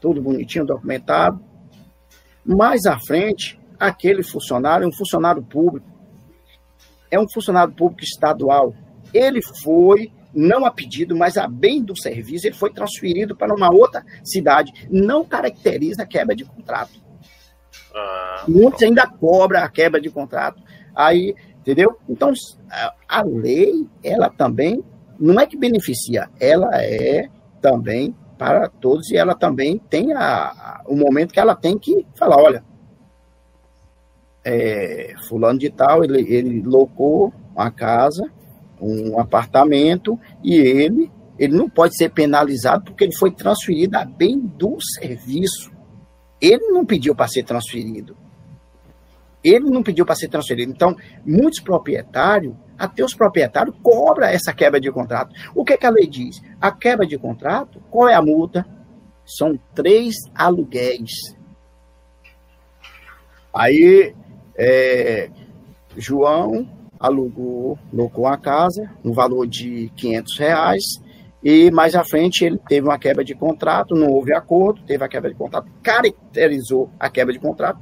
Speaker 2: tudo bonitinho, documentado. Mais à frente, aquele funcionário é um funcionário público, é um funcionário público estadual. Ele foi, não a pedido, mas a bem do serviço, ele foi transferido para uma outra cidade. Não caracteriza a quebra de contrato. Ah, Muitos ainda cobram a quebra de contrato. Aí Entendeu? Então, a lei, ela também, não é que beneficia, ela é também para todos e ela também tem a, o momento que ela tem que falar, olha, é, fulano de tal, ele, ele locou uma casa, um apartamento, e ele, ele não pode ser penalizado porque ele foi transferido a bem do serviço. Ele não pediu para ser transferido. Ele não pediu para ser transferido. Então, muitos proprietários, até os proprietários, cobram essa quebra de contrato. O que, que a lei diz? A quebra de contrato, qual é a multa? São três aluguéis. Aí, é, João alugou, locou a casa no valor de 500 reais e mais à frente ele teve uma quebra de contrato, não houve acordo, teve a quebra de contrato, caracterizou a quebra de contrato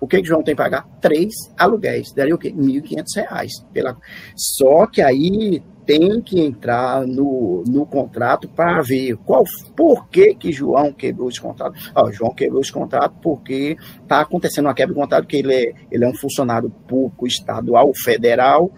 Speaker 2: o que, que João tem que pagar? Três aluguéis. Daria o quê? R$ 1.500. Pela... Só que aí tem que entrar no, no contrato para ver qual, por que, que João quebrou esse contrato. Ó, João quebrou esse contrato porque está acontecendo uma quebra de contrato, que ele é, ele é um funcionário público estadual, federal,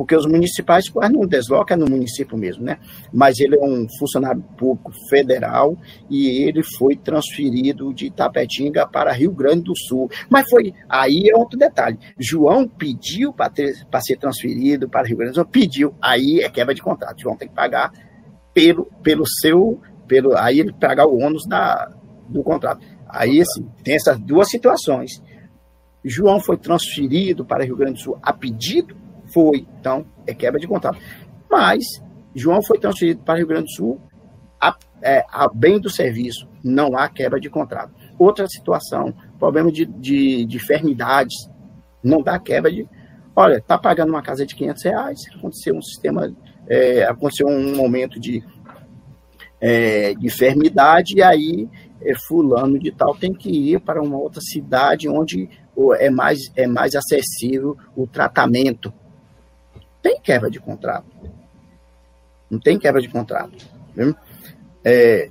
Speaker 2: porque os municipais quase não deslocam no município mesmo, né? Mas ele é um funcionário público federal e ele foi transferido de Tapetinga para Rio Grande do Sul. Mas foi aí é outro detalhe. João pediu para ser transferido para Rio Grande do Sul, pediu, aí é quebra de contrato. João tem que pagar pelo, pelo seu, pelo, aí ele pagar o ônus da, do contrato. Aí assim, tem essas duas situações. João foi transferido para Rio Grande do Sul a pedido foi. Então, é quebra de contrato. Mas, João foi transferido para o Rio Grande do Sul a, é, a bem do serviço. Não há quebra de contrato. Outra situação, problema de, de, de enfermidades. Não dá quebra de. Olha, está pagando uma casa de 500 reais, aconteceu um sistema, é, aconteceu um momento de, é, de enfermidade, e aí é, fulano de tal tem que ir para uma outra cidade onde é mais, é mais acessível o tratamento tem quebra de contrato. Não tem quebra de contrato. É,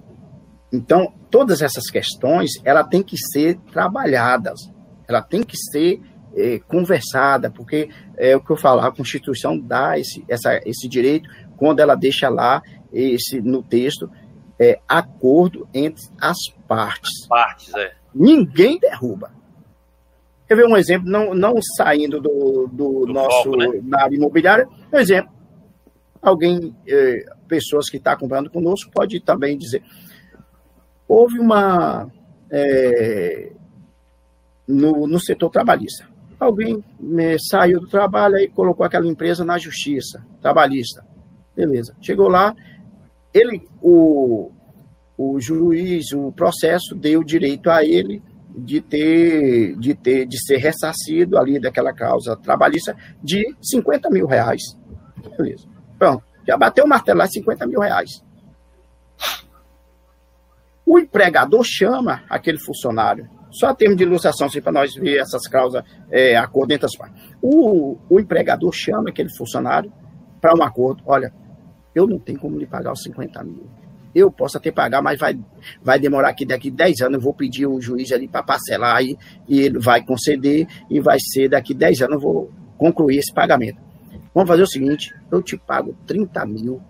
Speaker 2: então, todas essas questões, ela tem que ser trabalhadas, ela tem que ser é, conversada, porque é o que eu falo, a Constituição dá esse, essa, esse direito quando ela deixa lá esse no texto é, acordo entre as partes.
Speaker 1: As partes, é.
Speaker 2: Ninguém derruba. Quer ver um exemplo, não, não saindo do, do, do nosso foco, né? na área imobiliária, um exemplo. Alguém, eh, pessoas que estão tá acompanhando conosco, pode também dizer. Houve uma. Eh, no, no setor trabalhista. Alguém me saiu do trabalho e colocou aquela empresa na justiça trabalhista. Beleza. Chegou lá, ele, o, o juiz, o processo deu direito a ele de ter, de ter, de ser ressarcido ali daquela causa trabalhista de 50 mil reais. Beleza. Pronto. Já bateu o martelo lá 50 mil reais. O empregador chama aquele funcionário, só termo de ilustração, assim, para nós ver essas causas, é, acordo entre as partes. O, o empregador chama aquele funcionário para um acordo. Olha, eu não tenho como lhe pagar os 50 mil eu posso até pagar, mas vai, vai demorar aqui daqui 10 anos, eu vou pedir o juiz ali para parcelar aí, e ele vai conceder, e vai ser daqui 10 anos eu vou concluir esse pagamento. Vamos fazer o seguinte, eu te pago 30 mil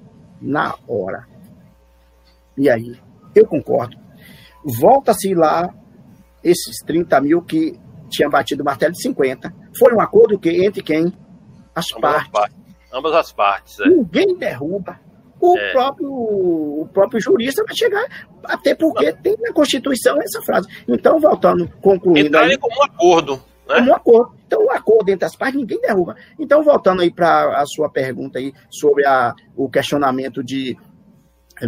Speaker 2: na hora. E aí, eu concordo. Volta-se lá esses 30 mil que tinha batido o martelo de 50. Foi um acordo que entre quem? As ambas partes.
Speaker 1: partes. Ambas as partes. É.
Speaker 2: Ninguém derruba o, é. próprio, o próprio jurista vai chegar, até porque tem na Constituição essa frase. Então, voltando, concluindo.
Speaker 1: Entrarem como um acordo. Né?
Speaker 2: Como um acordo. Então, o acordo entre as partes, ninguém derruba. Então, voltando aí para a sua pergunta aí sobre a, o questionamento de,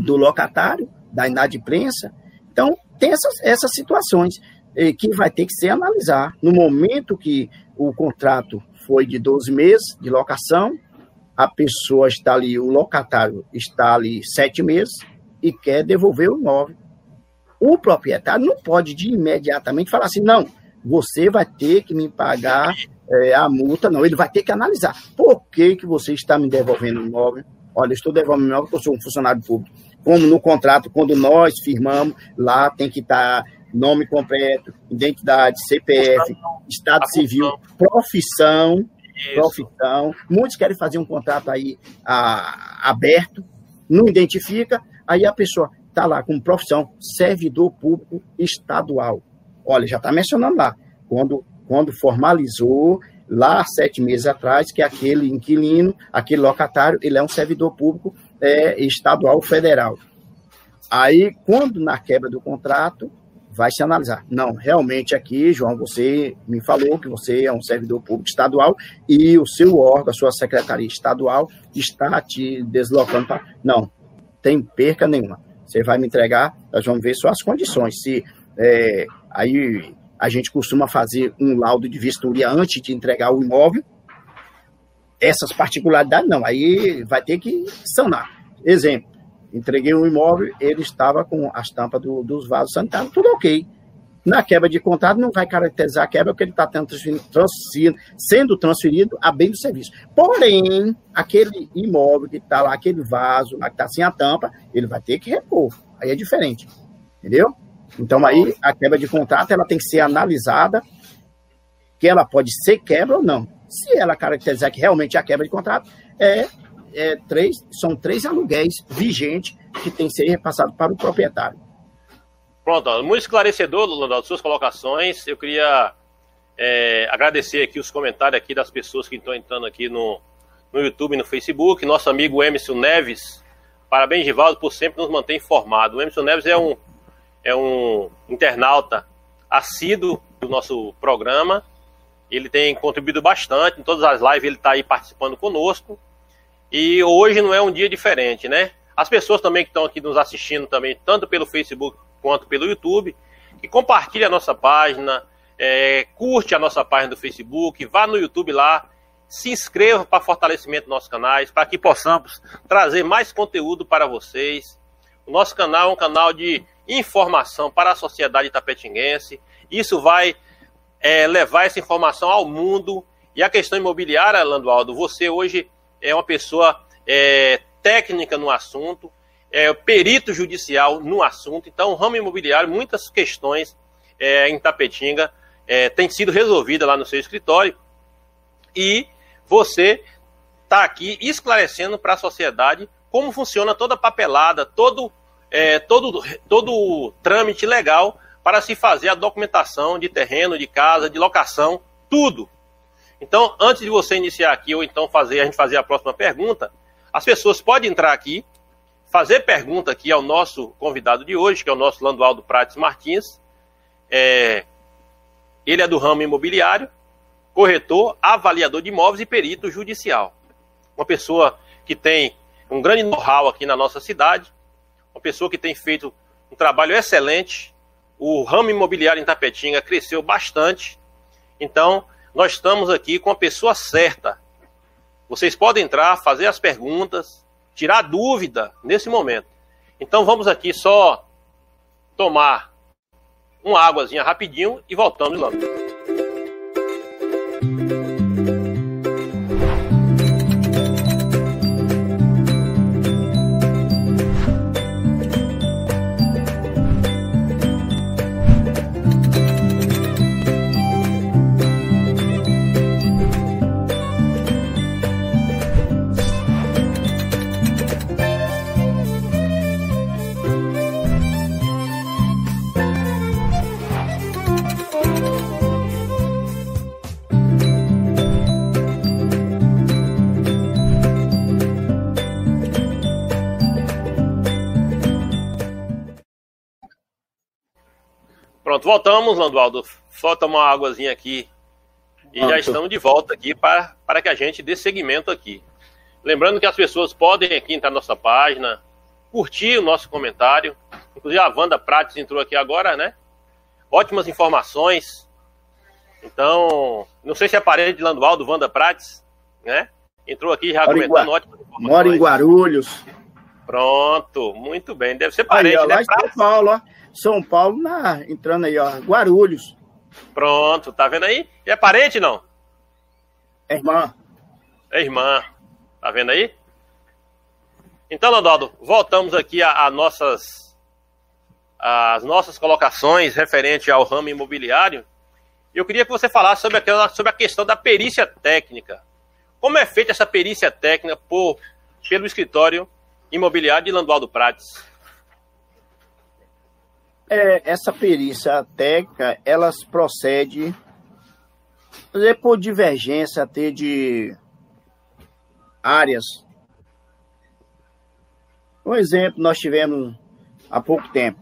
Speaker 2: do locatário, da inadimplência. Então, tem essas, essas situações eh, que vai ter que ser analisar. No momento que o contrato foi de 12 meses de locação, a pessoa está ali, o locatário está ali sete meses e quer devolver o imóvel. O proprietário não pode de imediatamente falar assim, não, você vai ter que me pagar é, a multa, não, ele vai ter que analisar. Por que, que você está me devolvendo o imóvel? Olha, estou devolvendo o imóvel porque eu sou um funcionário público. Como no contrato, quando nós firmamos, lá tem que estar nome completo, identidade, CPF, estado civil, profissão, profissão. Muitos querem fazer um contrato aí a, aberto, não identifica, aí a pessoa está lá com profissão servidor público estadual. Olha, já está mencionando lá, quando, quando formalizou lá sete meses atrás, que aquele inquilino, aquele locatário, ele é um servidor público é, estadual federal. Aí, quando na quebra do contrato, vai se analisar. Não, realmente aqui, João, você me falou que você é um servidor público estadual e o seu órgão, a sua secretaria estadual, está te deslocando para. Não, tem perca nenhuma. Você vai me entregar, nós vamos ver suas condições. Se é, aí a gente costuma fazer um laudo de vistoria antes de entregar o imóvel. Essas particularidades não, aí vai ter que sanar. Exemplo, Entreguei um imóvel, ele estava com as tampas do, dos vasos sanitários, tudo ok. Na quebra de contrato, não vai caracterizar a quebra porque ele está transferido, sendo transferido a bem do serviço. Porém, aquele imóvel que está lá, aquele vaso lá que está sem a tampa, ele vai ter que repor. Aí é diferente. Entendeu? Então, aí, a quebra de contrato ela tem que ser analisada, que ela pode ser quebra ou não. Se ela caracterizar que realmente é a quebra de contrato, é, é três, são três aluguéis vigentes que tem que ser repassado para o proprietário.
Speaker 1: Pronto, muito esclarecedor, Lula, suas colocações. Eu queria é, agradecer aqui os comentários aqui das pessoas que estão entrando aqui no, no YouTube e no Facebook. Nosso amigo Emerson Neves, parabéns, Givaldo, por sempre nos manter informado. O Emerson Neves é um, é um internauta assíduo do nosso programa. Ele tem contribuído bastante, em todas as lives ele está aí participando conosco. E hoje não é um dia diferente, né? As pessoas também que estão aqui nos assistindo também, tanto pelo Facebook quanto pelo YouTube, que compartilhe a nossa página, é, curte a nossa página do Facebook, vá no YouTube lá, se inscreva para fortalecimento dos nossos canais, para que possamos trazer mais conteúdo para vocês. O nosso canal é um canal de informação para a sociedade tapetinguense. Isso vai é, levar essa informação ao mundo. E a questão imobiliária, Landualdo, você hoje é uma pessoa é, técnica no assunto, é, perito judicial no assunto. Então, o ramo imobiliário, muitas questões é, em Tapetinga é, têm sido resolvidas lá no seu escritório. E você está aqui esclarecendo para a sociedade como funciona toda a papelada, todo, é, todo, todo o trâmite legal para se fazer a documentação de terreno, de casa, de locação, tudo. Então, antes de você iniciar aqui, ou então fazer a gente fazer a próxima pergunta, as pessoas podem entrar aqui, fazer pergunta aqui ao nosso convidado de hoje, que é o nosso Landualdo Prates Martins. É, ele é do ramo imobiliário, corretor, avaliador de imóveis e perito judicial. Uma pessoa que tem um grande know-how aqui na nossa cidade, uma pessoa que tem feito um trabalho excelente. O ramo imobiliário em Tapetinga cresceu bastante. Então, nós estamos aqui com a pessoa certa vocês podem entrar, fazer as perguntas, tirar dúvida nesse momento. Então vamos aqui só tomar uma águazinha rapidinho e voltamos logo. Voltamos, Landualdo. Só tomar uma águazinha aqui. E Pronto. já estamos de volta aqui para, para que a gente dê seguimento aqui. Lembrando que as pessoas podem aqui entrar na nossa página, curtir o nosto comentário. Inclusive a Wanda Prates entrou aqui agora, né? Ótimas informações. Então, não sei se é parente de Landualdo, Wanda Prates, né? Entrou aqui já Mora comentando ótimas
Speaker 2: informações. Mora em Guarulhos.
Speaker 1: Pronto, muito bem. Deve ser parente, aí, ó,
Speaker 2: né? Lá São Paulo, ó. São Paulo, na, entrando aí, ó, Guarulhos.
Speaker 1: Pronto, tá vendo aí? E é parente, não?
Speaker 2: É irmã.
Speaker 1: É irmã. Tá vendo aí? Então, Landaldo, voltamos aqui a, a nossas as nossas colocações referente ao ramo imobiliário. Eu queria que você falasse sobre, aquela, sobre a questão da perícia técnica. Como é feita essa perícia técnica por, pelo escritório imobiliário de Landualdo Prates?
Speaker 2: É, essa perícia técnica, elas procede por divergência até de áreas. Um exemplo, nós tivemos há pouco tempo.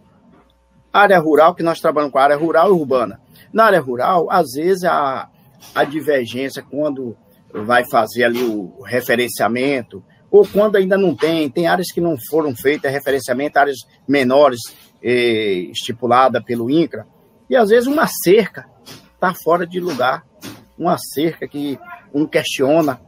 Speaker 2: Área rural, que nós trabalhamos com área rural e urbana. Na área rural, às vezes a, a divergência, quando vai fazer ali o referenciamento, ou quando ainda não tem, tem áreas que não foram feitas referenciamento, áreas menores, eh, estipulada pelo INCRA, e às vezes uma cerca está fora de lugar, uma cerca que um questiona,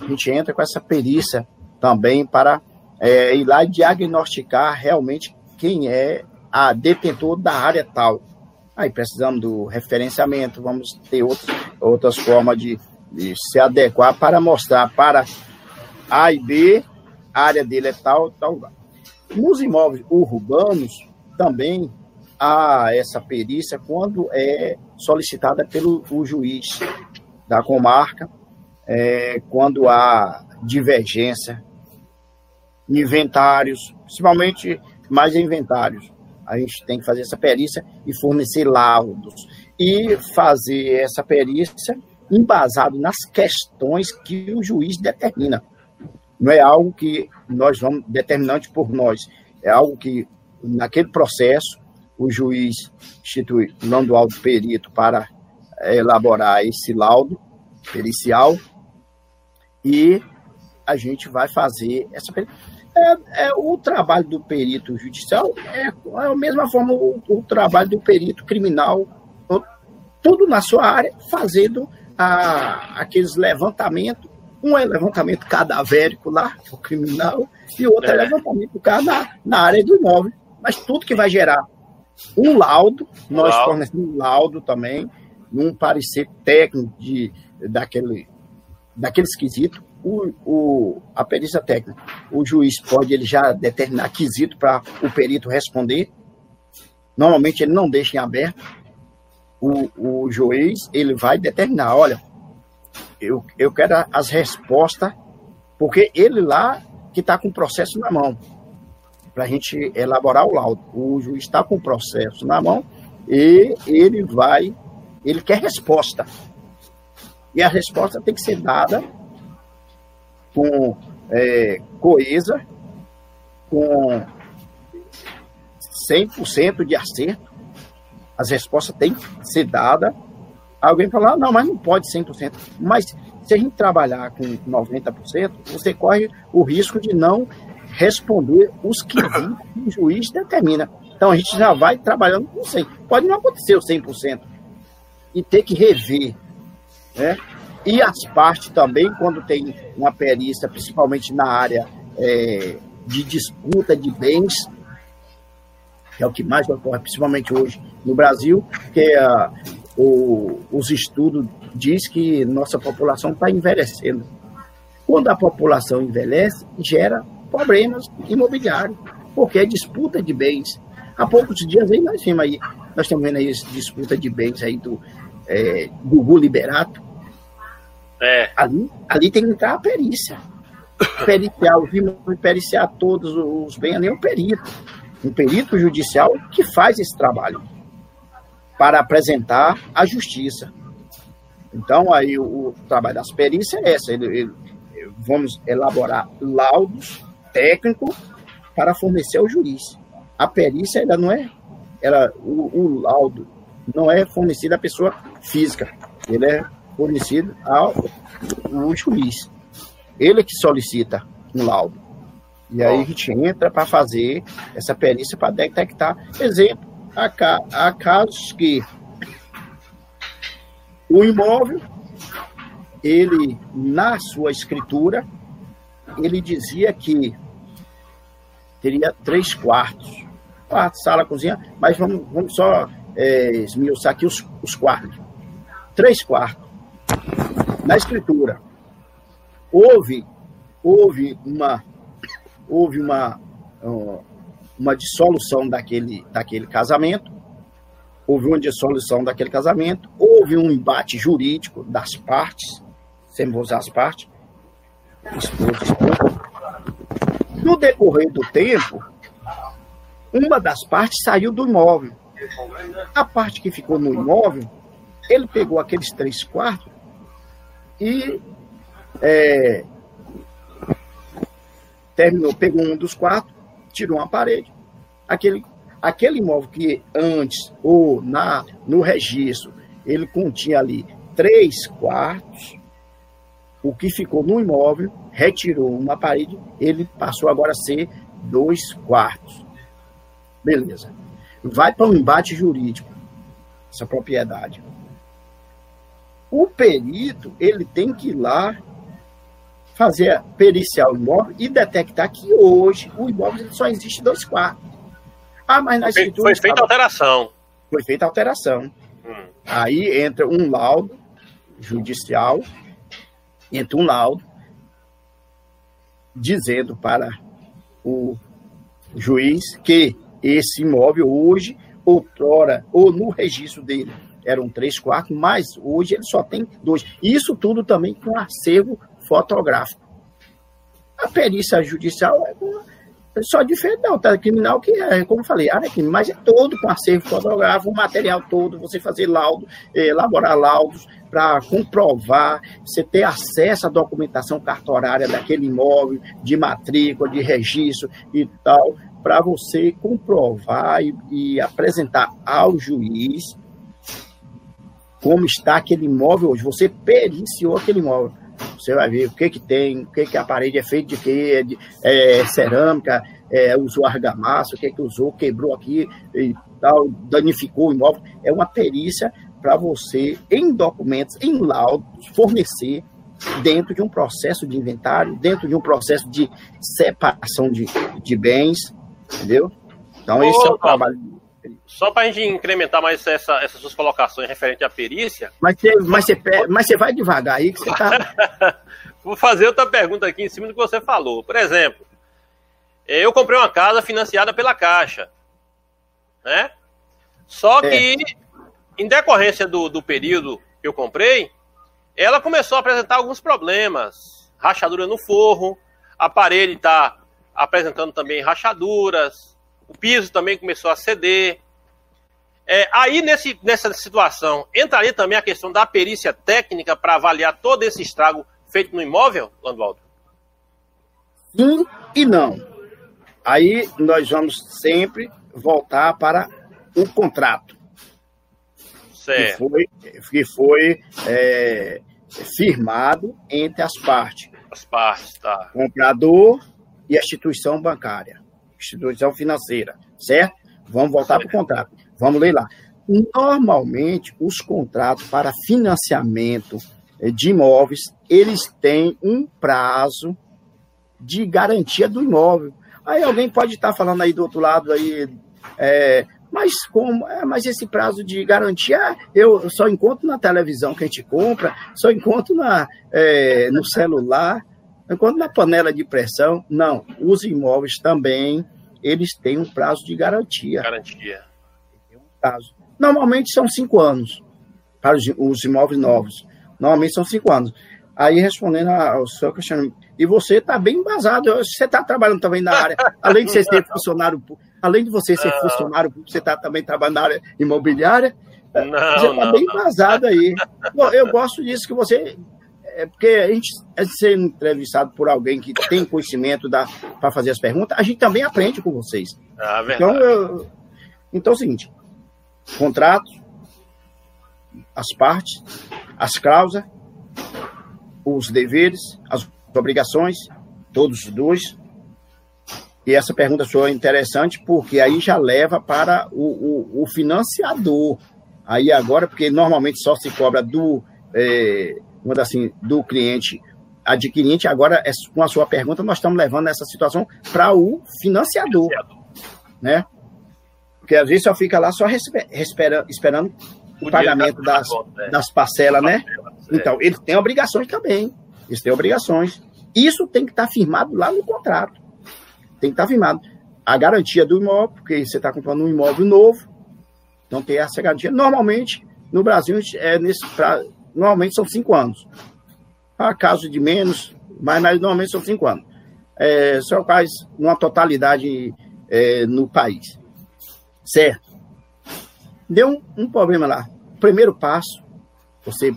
Speaker 2: a gente entra com essa perícia também para é, ir lá diagnosticar realmente quem é a detentor da área tal. Aí precisamos do referenciamento, vamos ter outras, outras formas de, de se adequar para mostrar para A e B, a área dele é tal, tal. Nos imóveis urbanos, também há essa perícia quando é solicitada pelo juiz da comarca, é, quando há divergência, inventários, principalmente mais inventários. A gente tem que fazer essa perícia e fornecer laudos. E fazer essa perícia embasado nas questões que o juiz determina. Não é algo que nós vamos determinante por nós, é algo que naquele processo o juiz institui o laudo perito para elaborar esse laudo pericial e a gente vai fazer essa é, é, o trabalho do perito judicial é, é a mesma forma o, o, trabalho do perito criminal tudo na sua área fazendo a, aqueles levantamentos um é levantamento cadavérico lá o criminal e outro é, é levantamento na, na área do imóvel mas tudo que vai gerar um laudo nós laudo. fornecemos um laudo também num parecer técnico de daquele, daquele esquisito, o, o, a perícia técnica, o juiz pode ele já determinar quesito para o perito responder. Normalmente ele não deixa em aberto. O, o juiz ele vai determinar, olha, eu, eu quero as respostas, porque ele lá que está com o processo na mão, para a gente elaborar o laudo. O juiz está com o processo na mão e ele vai, ele quer resposta. E a resposta tem que ser dada com é, coesa, com 100% de acerto. As respostas têm que ser dadas. Alguém fala, ah, não, mas não pode 100%. Mas se a gente trabalhar com 90%, você corre o risco de não responder os que o juiz determina. Então a gente já vai trabalhando com 100%. Pode não acontecer o 100% e ter que rever né? E as partes também, quando tem uma perícia, principalmente na área é, de disputa de bens, que é o que mais ocorre, principalmente hoje no Brasil, que é, o, os estudos diz que nossa população está envelhecendo. Quando a população envelhece, gera problemas imobiliários, porque é disputa de bens. Há poucos dias aí nós vimos aí, nós estamos vendo aí essa disputa de bens aí do é, Gugu Liberato, é. Ali, ali tem que entrar a perícia. Periciar, vimos periciar todos os bens, ali é um perito. Um perito judicial que faz esse trabalho para apresentar a justiça. Então, aí o, o trabalho das perícias é essa. Ele, ele, vamos elaborar laudos técnicos para fornecer ao juiz. A perícia ainda não é, ela, o, o laudo não é fornecido à pessoa física. Ele é fornecido ao, ao juiz. Ele que solicita um laudo. E aí a gente entra para fazer essa perícia para detectar. Exemplo, há, casos que o imóvel, ele, na sua escritura, ele dizia que teria três quartos. Quarto, sala, cozinha, mas vamos, vamos só é, esmiuçar aqui os, os quartos. Três quartos na escritura houve houve uma houve uma uma dissolução daquele daquele casamento houve uma dissolução daquele casamento houve um embate jurídico das partes vou usar as partes esposa, esposa. no decorrer do tempo uma das partes saiu do imóvel a parte que ficou no imóvel ele pegou aqueles três quartos e é, terminou, pegou um dos quatro, tirou uma parede. Aquele, aquele imóvel que antes, ou na, no registro, ele continha ali três quartos, o que ficou no imóvel, retirou uma parede, ele passou agora a ser dois quartos. Beleza. Vai para um embate jurídico, essa propriedade. O perito, ele tem que ir lá fazer periciar o imóvel e detectar que hoje o imóvel só existe dois quartos.
Speaker 1: Ah, mas na escritura... Foi feita alteração.
Speaker 2: Foi feita alteração. Hum. Aí entra um laudo judicial, entra um laudo dizendo para o juiz que esse imóvel hoje, outrora, ou no registro dele, eram três quartos, mas hoje ele só tem dois. Isso tudo também com acervo fotográfico. A perícia judicial é só diferente da autora criminal, que é, como falei, área crime, mas é todo com acervo fotográfico, o material todo, você fazer laudo, elaborar laudos para comprovar, você ter acesso à documentação cartorária daquele imóvel, de matrícula, de registro e tal, para você comprovar e, e apresentar ao juiz como está aquele imóvel hoje. Você periciou aquele imóvel. Você vai ver o que que tem, o que que a parede é feita de quê, é, de, é cerâmica, é, usou argamassa, o que que usou, quebrou aqui e tal, danificou o imóvel. É uma perícia para você, em documentos, em laudos, fornecer dentro de um processo de inventário, dentro de um processo de separação de, de bens, entendeu? Então, Ô, esse é o trabalho
Speaker 1: só para a gente incrementar mais essa, essas suas colocações referente à perícia.
Speaker 2: Mas você, mas você, mas você vai devagar aí que você tá.
Speaker 1: Vou fazer outra pergunta aqui em cima do que você falou. Por exemplo, eu comprei uma casa financiada pela Caixa. Né? Só é. que, em decorrência do, do período que eu comprei, ela começou a apresentar alguns problemas. Rachadura no forro, a parede está apresentando também rachaduras, o piso também começou a ceder. É, aí, nesse, nessa situação, entraria também a questão da perícia técnica para avaliar todo esse estrago feito no imóvel, Landualdo?
Speaker 2: Sim e não. Aí nós vamos sempre voltar para o contrato. Certo. Que foi, que foi é, firmado entre as partes.
Speaker 1: As partes, tá.
Speaker 2: Comprador e a instituição bancária instituição financeira, certo? Vamos voltar para o contrato. Vamos ler lá. Normalmente, os contratos para financiamento eh, de imóveis, eles têm um prazo de garantia do imóvel. Aí alguém pode estar falando aí do outro lado aí, é, mas como? É, mas esse prazo de garantia eu só encontro na televisão que a gente compra, só encontro na, é, no celular, encontro na panela de pressão. Não, os imóveis também eles têm um prazo de garantia.
Speaker 1: Garantia.
Speaker 2: Um prazo. Normalmente são cinco anos para os imóveis novos. Normalmente são cinco anos. Aí, respondendo ao seu questionamento, e você está bem embasado, você está trabalhando também na área, além de você ser funcionário além de você ser funcionário público, você está também trabalhando na área imobiliária, não, você está bem embasado aí. Eu gosto disso, que você é porque a gente é ser entrevistado por alguém que tem conhecimento para fazer as perguntas, a gente também aprende com vocês.
Speaker 1: Ah,
Speaker 2: então, eu, então é o seguinte: contrato, as partes, as cláusulas, os deveres, as obrigações, todos os dois. E essa pergunta sua é interessante porque aí já leva para o, o, o financiador. Aí agora, porque normalmente só se cobra do. É, vamos assim, do cliente adquirente, agora, é, com a sua pergunta, nós estamos levando essa situação para o financiador, né? Porque às vezes só fica lá só espera, esperando o, o pagamento das, conta, é. das parcelas, né? É. Então, eles têm obrigações também. Eles têm obrigações. Isso tem que estar firmado lá no contrato. Tem que estar firmado. A garantia do imóvel, porque você está comprando um imóvel novo, então tem essa garantia. Normalmente, no Brasil, é nesse, pra, normalmente são cinco anos. Há casos de menos, mas normalmente são cinco anos. É, só faz uma totalidade é, no país. Certo? Deu um, um problema lá. Primeiro passo, você,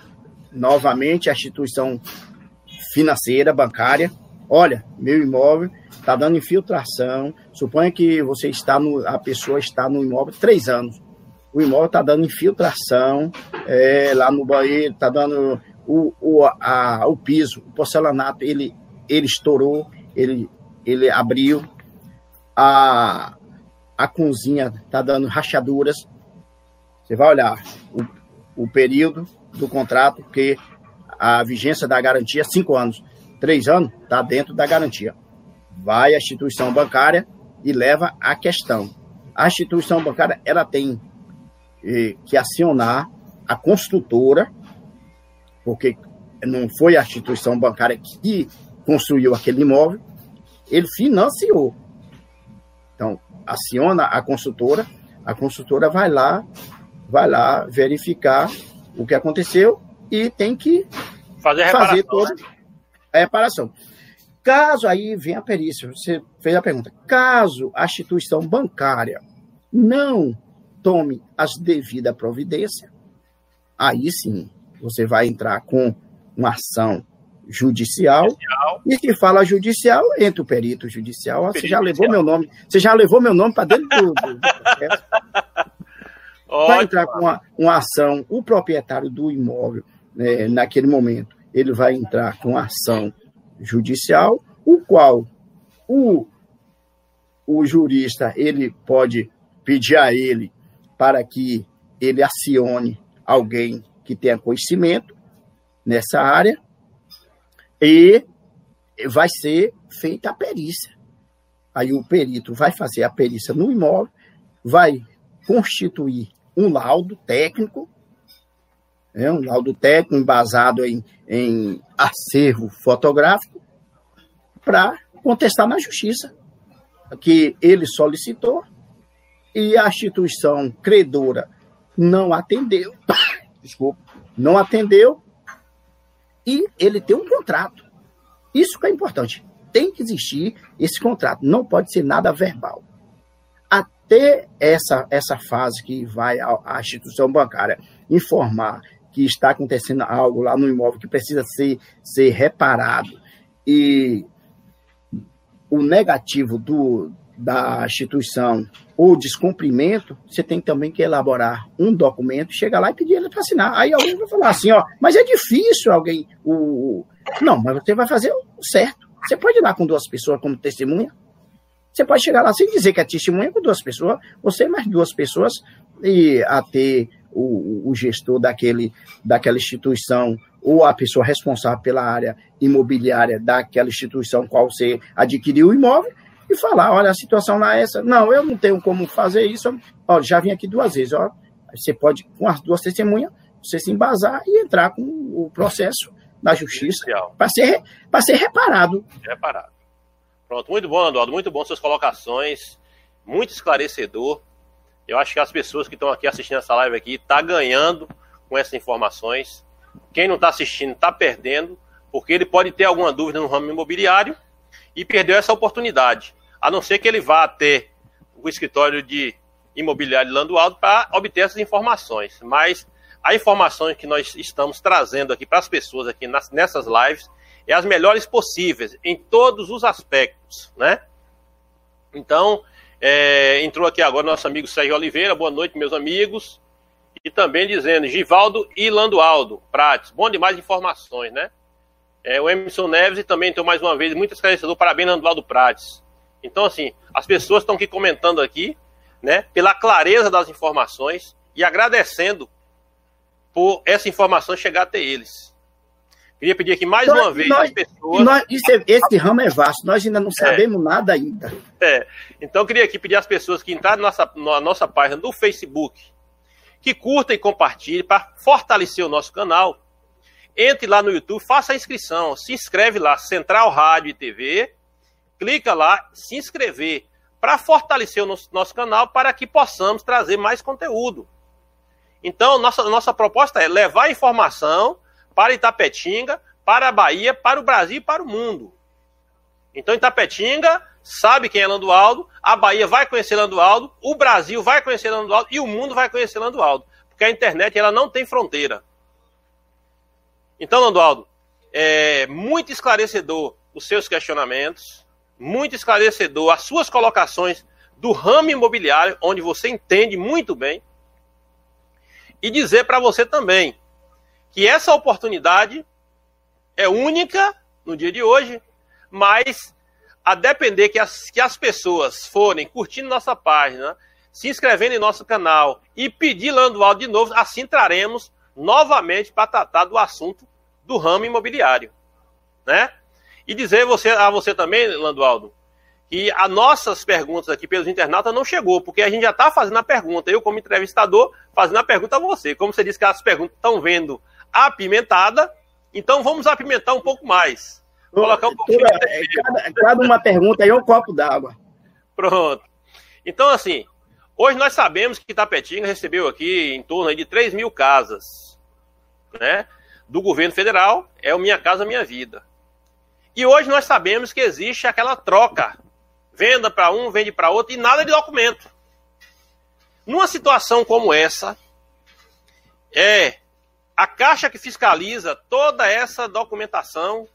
Speaker 2: novamente, a instituição financeira, bancária, olha, meu imóvel está dando infiltração. Suponha que você está no, a pessoa está no imóvel três anos o imóvel está dando infiltração é, lá no banheiro, está dando o, o, a, o piso, o porcelanato, ele, ele estourou, ele, ele abriu, a, a cozinha está dando rachaduras. Você vai olhar o, o período do contrato, porque a vigência da garantia é cinco anos. Três anos está dentro da garantia. Vai à instituição bancária e leva a questão. A instituição bancária ela tem que acionar a construtora, porque não foi a instituição bancária que construiu aquele imóvel, ele financiou. Então, aciona a consultora, a consultora vai lá, vai lá verificar o que aconteceu e tem que fazer, fazer toda né? a reparação. Caso aí vem a perícia, você fez a pergunta, caso a instituição bancária não tome as devidas providências, aí sim você vai entrar com uma ação judicial, judicial. e se fala judicial, entra o perito judicial. Perito você já levou judicial. meu nome, você já levou meu nome para dentro do, do, do processo. Vai entrar com uma, uma ação, o proprietário do imóvel, né, naquele momento, ele vai entrar com ação judicial, o qual o, o jurista ele pode pedir a ele para que ele acione alguém que tenha conhecimento nessa área e vai ser feita a perícia. Aí o perito vai fazer a perícia no imóvel, vai constituir um laudo técnico, é um laudo técnico embasado em, em acervo fotográfico, para contestar na justiça que ele solicitou e a instituição credora não atendeu, desculpa, não atendeu e ele tem um contrato. Isso que é importante. Tem que existir esse contrato, não pode ser nada verbal. Até essa, essa fase que vai a, a instituição bancária informar que está acontecendo algo lá no imóvel que precisa ser, ser reparado e o negativo do, da instituição ou descumprimento, você tem também que elaborar um documento, chegar lá e pedir ele para assinar. Aí alguém vai falar assim, ó, mas é difícil alguém. O... Não, mas você vai fazer o certo. Você pode ir lá com duas pessoas como testemunha. Você pode chegar lá sem dizer que é testemunha com duas pessoas, você mais duas pessoas, e a ter o, o gestor daquele, daquela instituição ou a pessoa responsável pela área imobiliária daquela instituição qual você adquiriu o imóvel, e falar, olha, a situação lá é essa. Não, eu não tenho como fazer isso. Ó, já vim aqui duas vezes. Ó, você pode, com as duas testemunhas, você se embasar e entrar com o processo da justiça para ser, ser reparado.
Speaker 1: Reparado. Pronto, muito bom, Eduardo, muito bom suas colocações, muito esclarecedor. Eu acho que as pessoas que estão aqui assistindo essa live aqui estão tá ganhando com essas informações. Quem não está assistindo está perdendo, porque ele pode ter alguma dúvida no ramo imobiliário e perdeu essa oportunidade a não ser que ele vá até o escritório de imobiliário de Lando Aldo para obter essas informações. Mas a informação que nós estamos trazendo aqui para as pessoas aqui nas, nessas lives é as melhores possíveis em todos os aspectos, né? Então, é, entrou aqui agora nosso amigo Sérgio Oliveira, boa noite, meus amigos. E também dizendo, Givaldo e Landualdo Prates, bom demais informações, né? É, o Emerson Neves e também, então, mais uma vez, muito esclarecedor, parabéns, Landualdo Prates. Então, assim, as pessoas estão aqui comentando aqui, né, pela clareza das informações e agradecendo por essa informação chegar até eles. Queria pedir aqui mais nós, uma vez
Speaker 2: nós,
Speaker 1: às pessoas.
Speaker 2: Nós, é, esse ramo é vasto, nós ainda não é. sabemos é, nada ainda.
Speaker 1: É. Então, eu queria aqui pedir às pessoas que entraram na nossa, na nossa página do Facebook, que curta e compartilhe para fortalecer o nosso canal. Entre lá no YouTube, faça a inscrição, se inscreve lá, Central Rádio e TV, clica lá, se inscrever, para fortalecer o nosso, nosso, canal, para que possamos trazer mais conteúdo. Então, nossa, nossa proposta é levar informação para Itapetinga, para a Bahia, para o Brasil e para o mundo. Então, Itapetinga sabe quem é Landualdo, a Bahia vai conhecer Landualdo, o Brasil vai conhecer Landualdo e o mundo vai conhecer Landualdo. Porque a internet ela não tem fronteira. Então, Landualdo, é muito esclarecedor os seus questionamentos muito esclarecedor as suas colocações do ramo imobiliário, onde você entende muito bem, e dizer para você também que essa oportunidade é única no dia de hoje, mas a depender que as, que as pessoas forem curtindo nossa página, se inscrevendo em nosso canal e pedir Landualdo de novo, assim traremos novamente para tratar do assunto do ramo imobiliário, né? E dizer você, a você também, Landualdo, que as nossas perguntas aqui pelos internautas não chegou, porque a gente já está fazendo a pergunta. Eu, como entrevistador, fazendo a pergunta a você. Como você disse que as perguntas estão vendo apimentada, então vamos apimentar um pouco mais.
Speaker 2: Colocar um pouquinho Toda, de cada, cada uma pergunta aí é um copo d'água.
Speaker 1: Pronto. Então, assim, hoje nós sabemos que Tapetinga recebeu aqui em torno de 3 mil casas, né? Do governo federal, é o Minha Casa Minha Vida. E hoje nós sabemos que existe aquela troca. Venda para um, vende para outro e nada de documento. Numa situação como essa, é a Caixa que fiscaliza toda essa documentação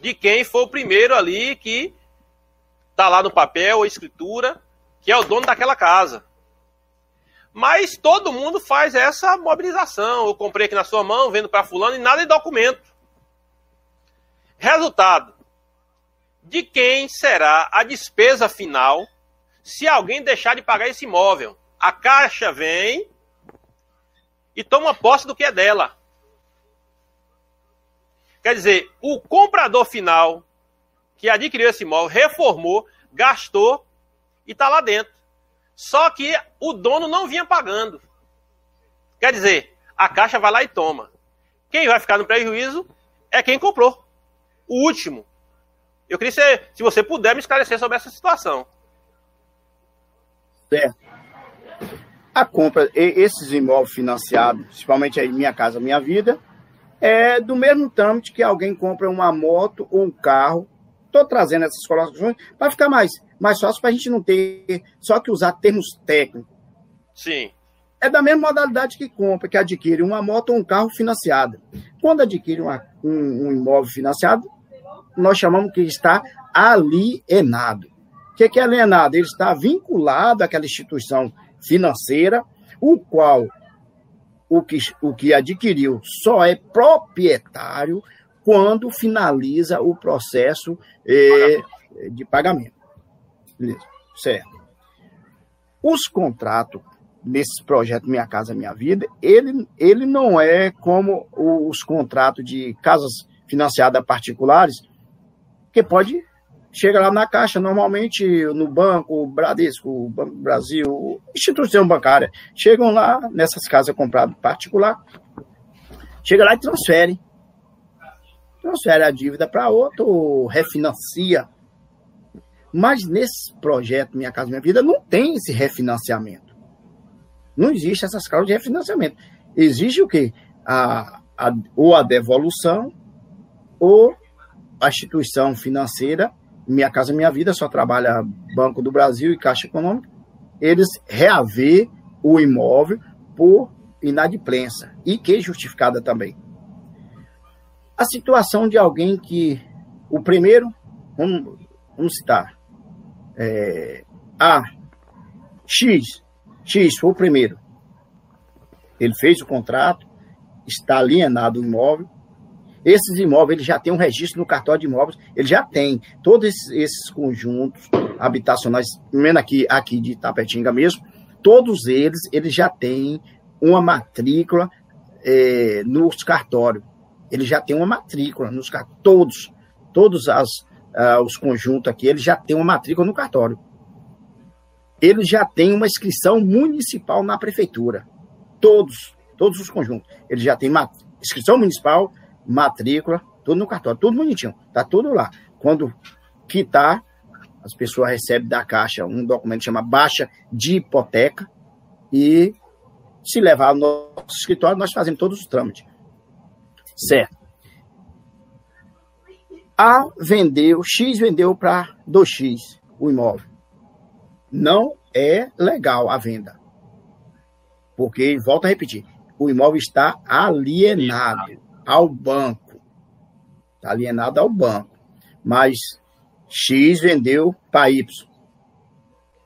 Speaker 1: de quem foi o primeiro ali que está lá no papel ou escritura, que é o dono daquela casa. Mas todo mundo faz essa mobilização. Eu comprei aqui na sua mão, vendo para fulano e nada de documento. Resultado: de quem será a despesa final se alguém deixar de pagar esse imóvel? A Caixa vem e toma posse do que é dela. Quer dizer, o comprador final que adquiriu esse imóvel, reformou, gastou e está lá dentro. Só que o dono não vinha pagando. Quer dizer, a Caixa vai lá e toma. Quem vai ficar no prejuízo é quem comprou o último. Eu queria ser, se você puder me esclarecer sobre essa situação.
Speaker 2: Certo. A compra, esses imóveis financiados, principalmente aí Minha Casa Minha Vida, é do mesmo trâmite que alguém compra uma moto ou um carro. Estou trazendo essas colocações para ficar mais, mais fácil para a gente não ter só que usar termos técnicos.
Speaker 1: Sim.
Speaker 2: É da mesma modalidade que compra, que adquire uma moto ou um carro financiado. Quando adquire uma, um, um imóvel financiado, nós chamamos que está alienado. O que é alienado? Ele está vinculado àquela instituição financeira, o qual o que, o que adquiriu só é proprietário quando finaliza o processo eh, de pagamento. Beleza, certo. Os contratos nesse projeto Minha Casa Minha Vida, ele, ele não é como os contratos de casas financiadas particulares, que pode chega lá na caixa, normalmente no banco, Bradesco, Banco Brasil, instituição bancária, chegam lá nessas casas compradas particular, chega lá e transfere. Transfere a dívida para outro, refinancia. Mas nesse projeto Minha Casa Minha Vida não tem esse refinanciamento. Não existe essas causas de refinanciamento. Existe o quê? A, a, ou a devolução ou a instituição financeira, Minha Casa Minha Vida, só trabalha Banco do Brasil e Caixa Econômica, eles reaver o imóvel por inadimplência e que é justificada também. A situação de alguém que o primeiro, vamos, vamos citar, é, A, X, X foi o primeiro. Ele fez o contrato, está alienado o imóvel, esses imóveis ele já tem um registro no cartório de imóveis, ele já tem todos esses, esses conjuntos habitacionais, menos aqui, aqui de Tapetinga mesmo, todos eles, eles já têm uma matrícula é, nos cartórios. Ele já tem uma matrícula nos cartórios, todos, todos as, uh, os conjuntos aqui, ele já tem uma matrícula no cartório. Ele já tem uma inscrição municipal na prefeitura. Todos, todos os conjuntos. Ele já tem inscrição municipal, matrícula, tudo no cartório, tudo bonitinho, tá tudo lá. Quando quitar, as pessoas recebem da Caixa um documento chama baixa de hipoteca e se levar ao nosso escritório, nós fazemos todos os trâmites. Certo. A vendeu, X vendeu para 2X o imóvel. Não é legal a venda. Porque, volto a repetir, o imóvel está alienado ao banco. Está alienado ao banco. Mas X vendeu para Y.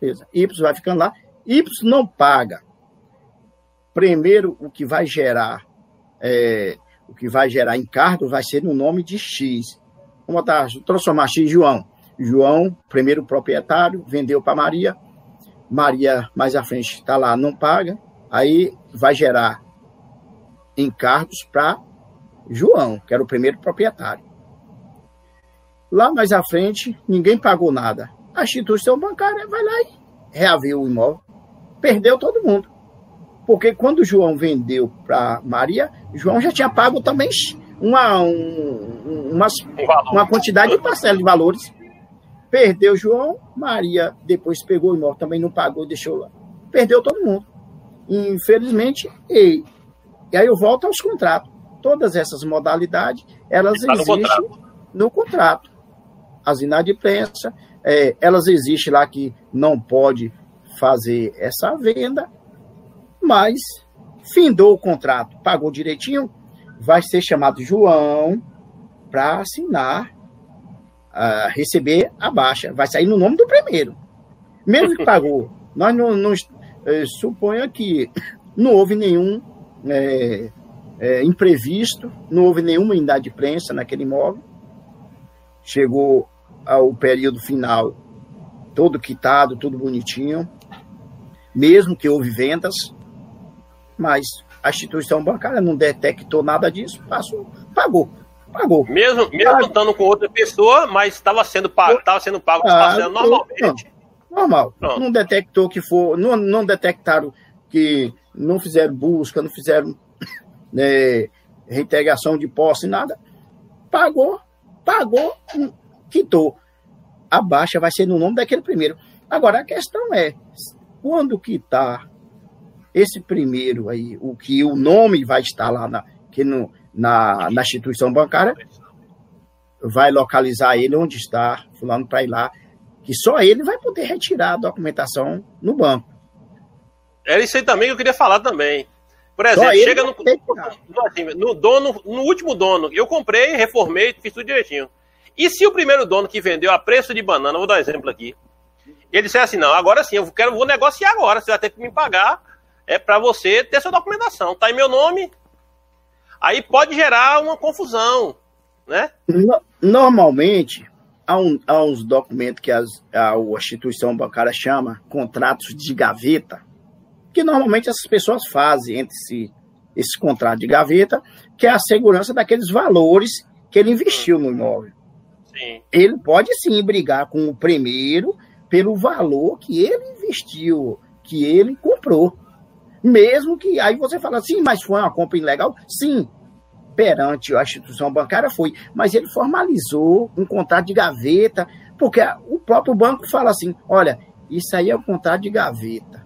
Speaker 2: Beleza. Y vai ficando lá. Y não paga. Primeiro, o que vai gerar é, o que vai gerar encargo vai ser no nome de X. Vamos botar, transformar X João. João, primeiro proprietário, vendeu para Maria. Maria, mais à frente, está lá, não paga. Aí vai gerar encargos para João, que era o primeiro proprietário. Lá mais à frente, ninguém pagou nada. a instituição bancária vai lá e reavia o imóvel. Perdeu todo mundo. Porque quando João vendeu para Maria, João já tinha pago também uma, um, umas, uma quantidade de parcela de valores. Perdeu João, Maria depois pegou o imóvel, também não pagou, deixou lá. Perdeu todo mundo. Infelizmente, e, e aí eu volto aos contratos. Todas essas modalidades, elas tá existem no contrato. no contrato. As inadimplências, é, elas existem lá que não pode fazer essa venda, mas findou o contrato, pagou direitinho, vai ser chamado João para assinar, uh, receber a baixa. Vai sair no nome do primeiro. Mesmo que pagou. Nós não, não suponha que não houve nenhum é, é, imprevisto, não houve nenhuma unidade de prensa naquele imóvel. Chegou ao período final todo quitado, tudo bonitinho, mesmo que houve vendas, mas a instituição bancária não detectou nada disso, passou, pagou. Pagou.
Speaker 1: Mesmo, mesmo estando com outra pessoa, mas estava sendo pago, estava sendo pago ah, normalmente.
Speaker 2: normal. Pronto. Não detectou que for, não, não detectaram que não fizeram busca, não fizeram né, reintegração de posse, nada. Pagou, pagou, quitou. A baixa vai ser no nome daquele primeiro. Agora, a questão é, quando quitar esse primeiro aí, o que o nome vai estar lá na, que no, na, na instituição bancária, vai localizar ele onde está, fulano para ir lá, que só ele vai poder retirar a documentação no banco.
Speaker 1: Era isso aí também que eu queria falar também. Por exemplo, chega no, no, assim, no, dono, no último dono, eu comprei, reformei, fiz tudo direitinho. E se o primeiro dono que vendeu a preço de banana, vou dar um exemplo aqui, ele disser assim, não, agora sim, eu quero, vou negociar agora, você vai ter que me pagar é para você ter sua documentação. Tá em meu nome. Aí pode gerar uma confusão, né?
Speaker 2: Normalmente, há, um, há uns documentos que as, a, a instituição bancária chama contratos de gaveta, que normalmente essas pessoas fazem entre si esse contrato de gaveta, que é a segurança daqueles valores que ele investiu no imóvel. Sim. Ele pode sim brigar com o primeiro pelo valor que ele investiu, que ele comprou. Mesmo que aí você fala assim, mas foi uma compra ilegal? Sim, perante a instituição bancária foi, mas ele formalizou um contrato de gaveta, porque o próprio banco fala assim: olha, isso aí é um contrato de gaveta.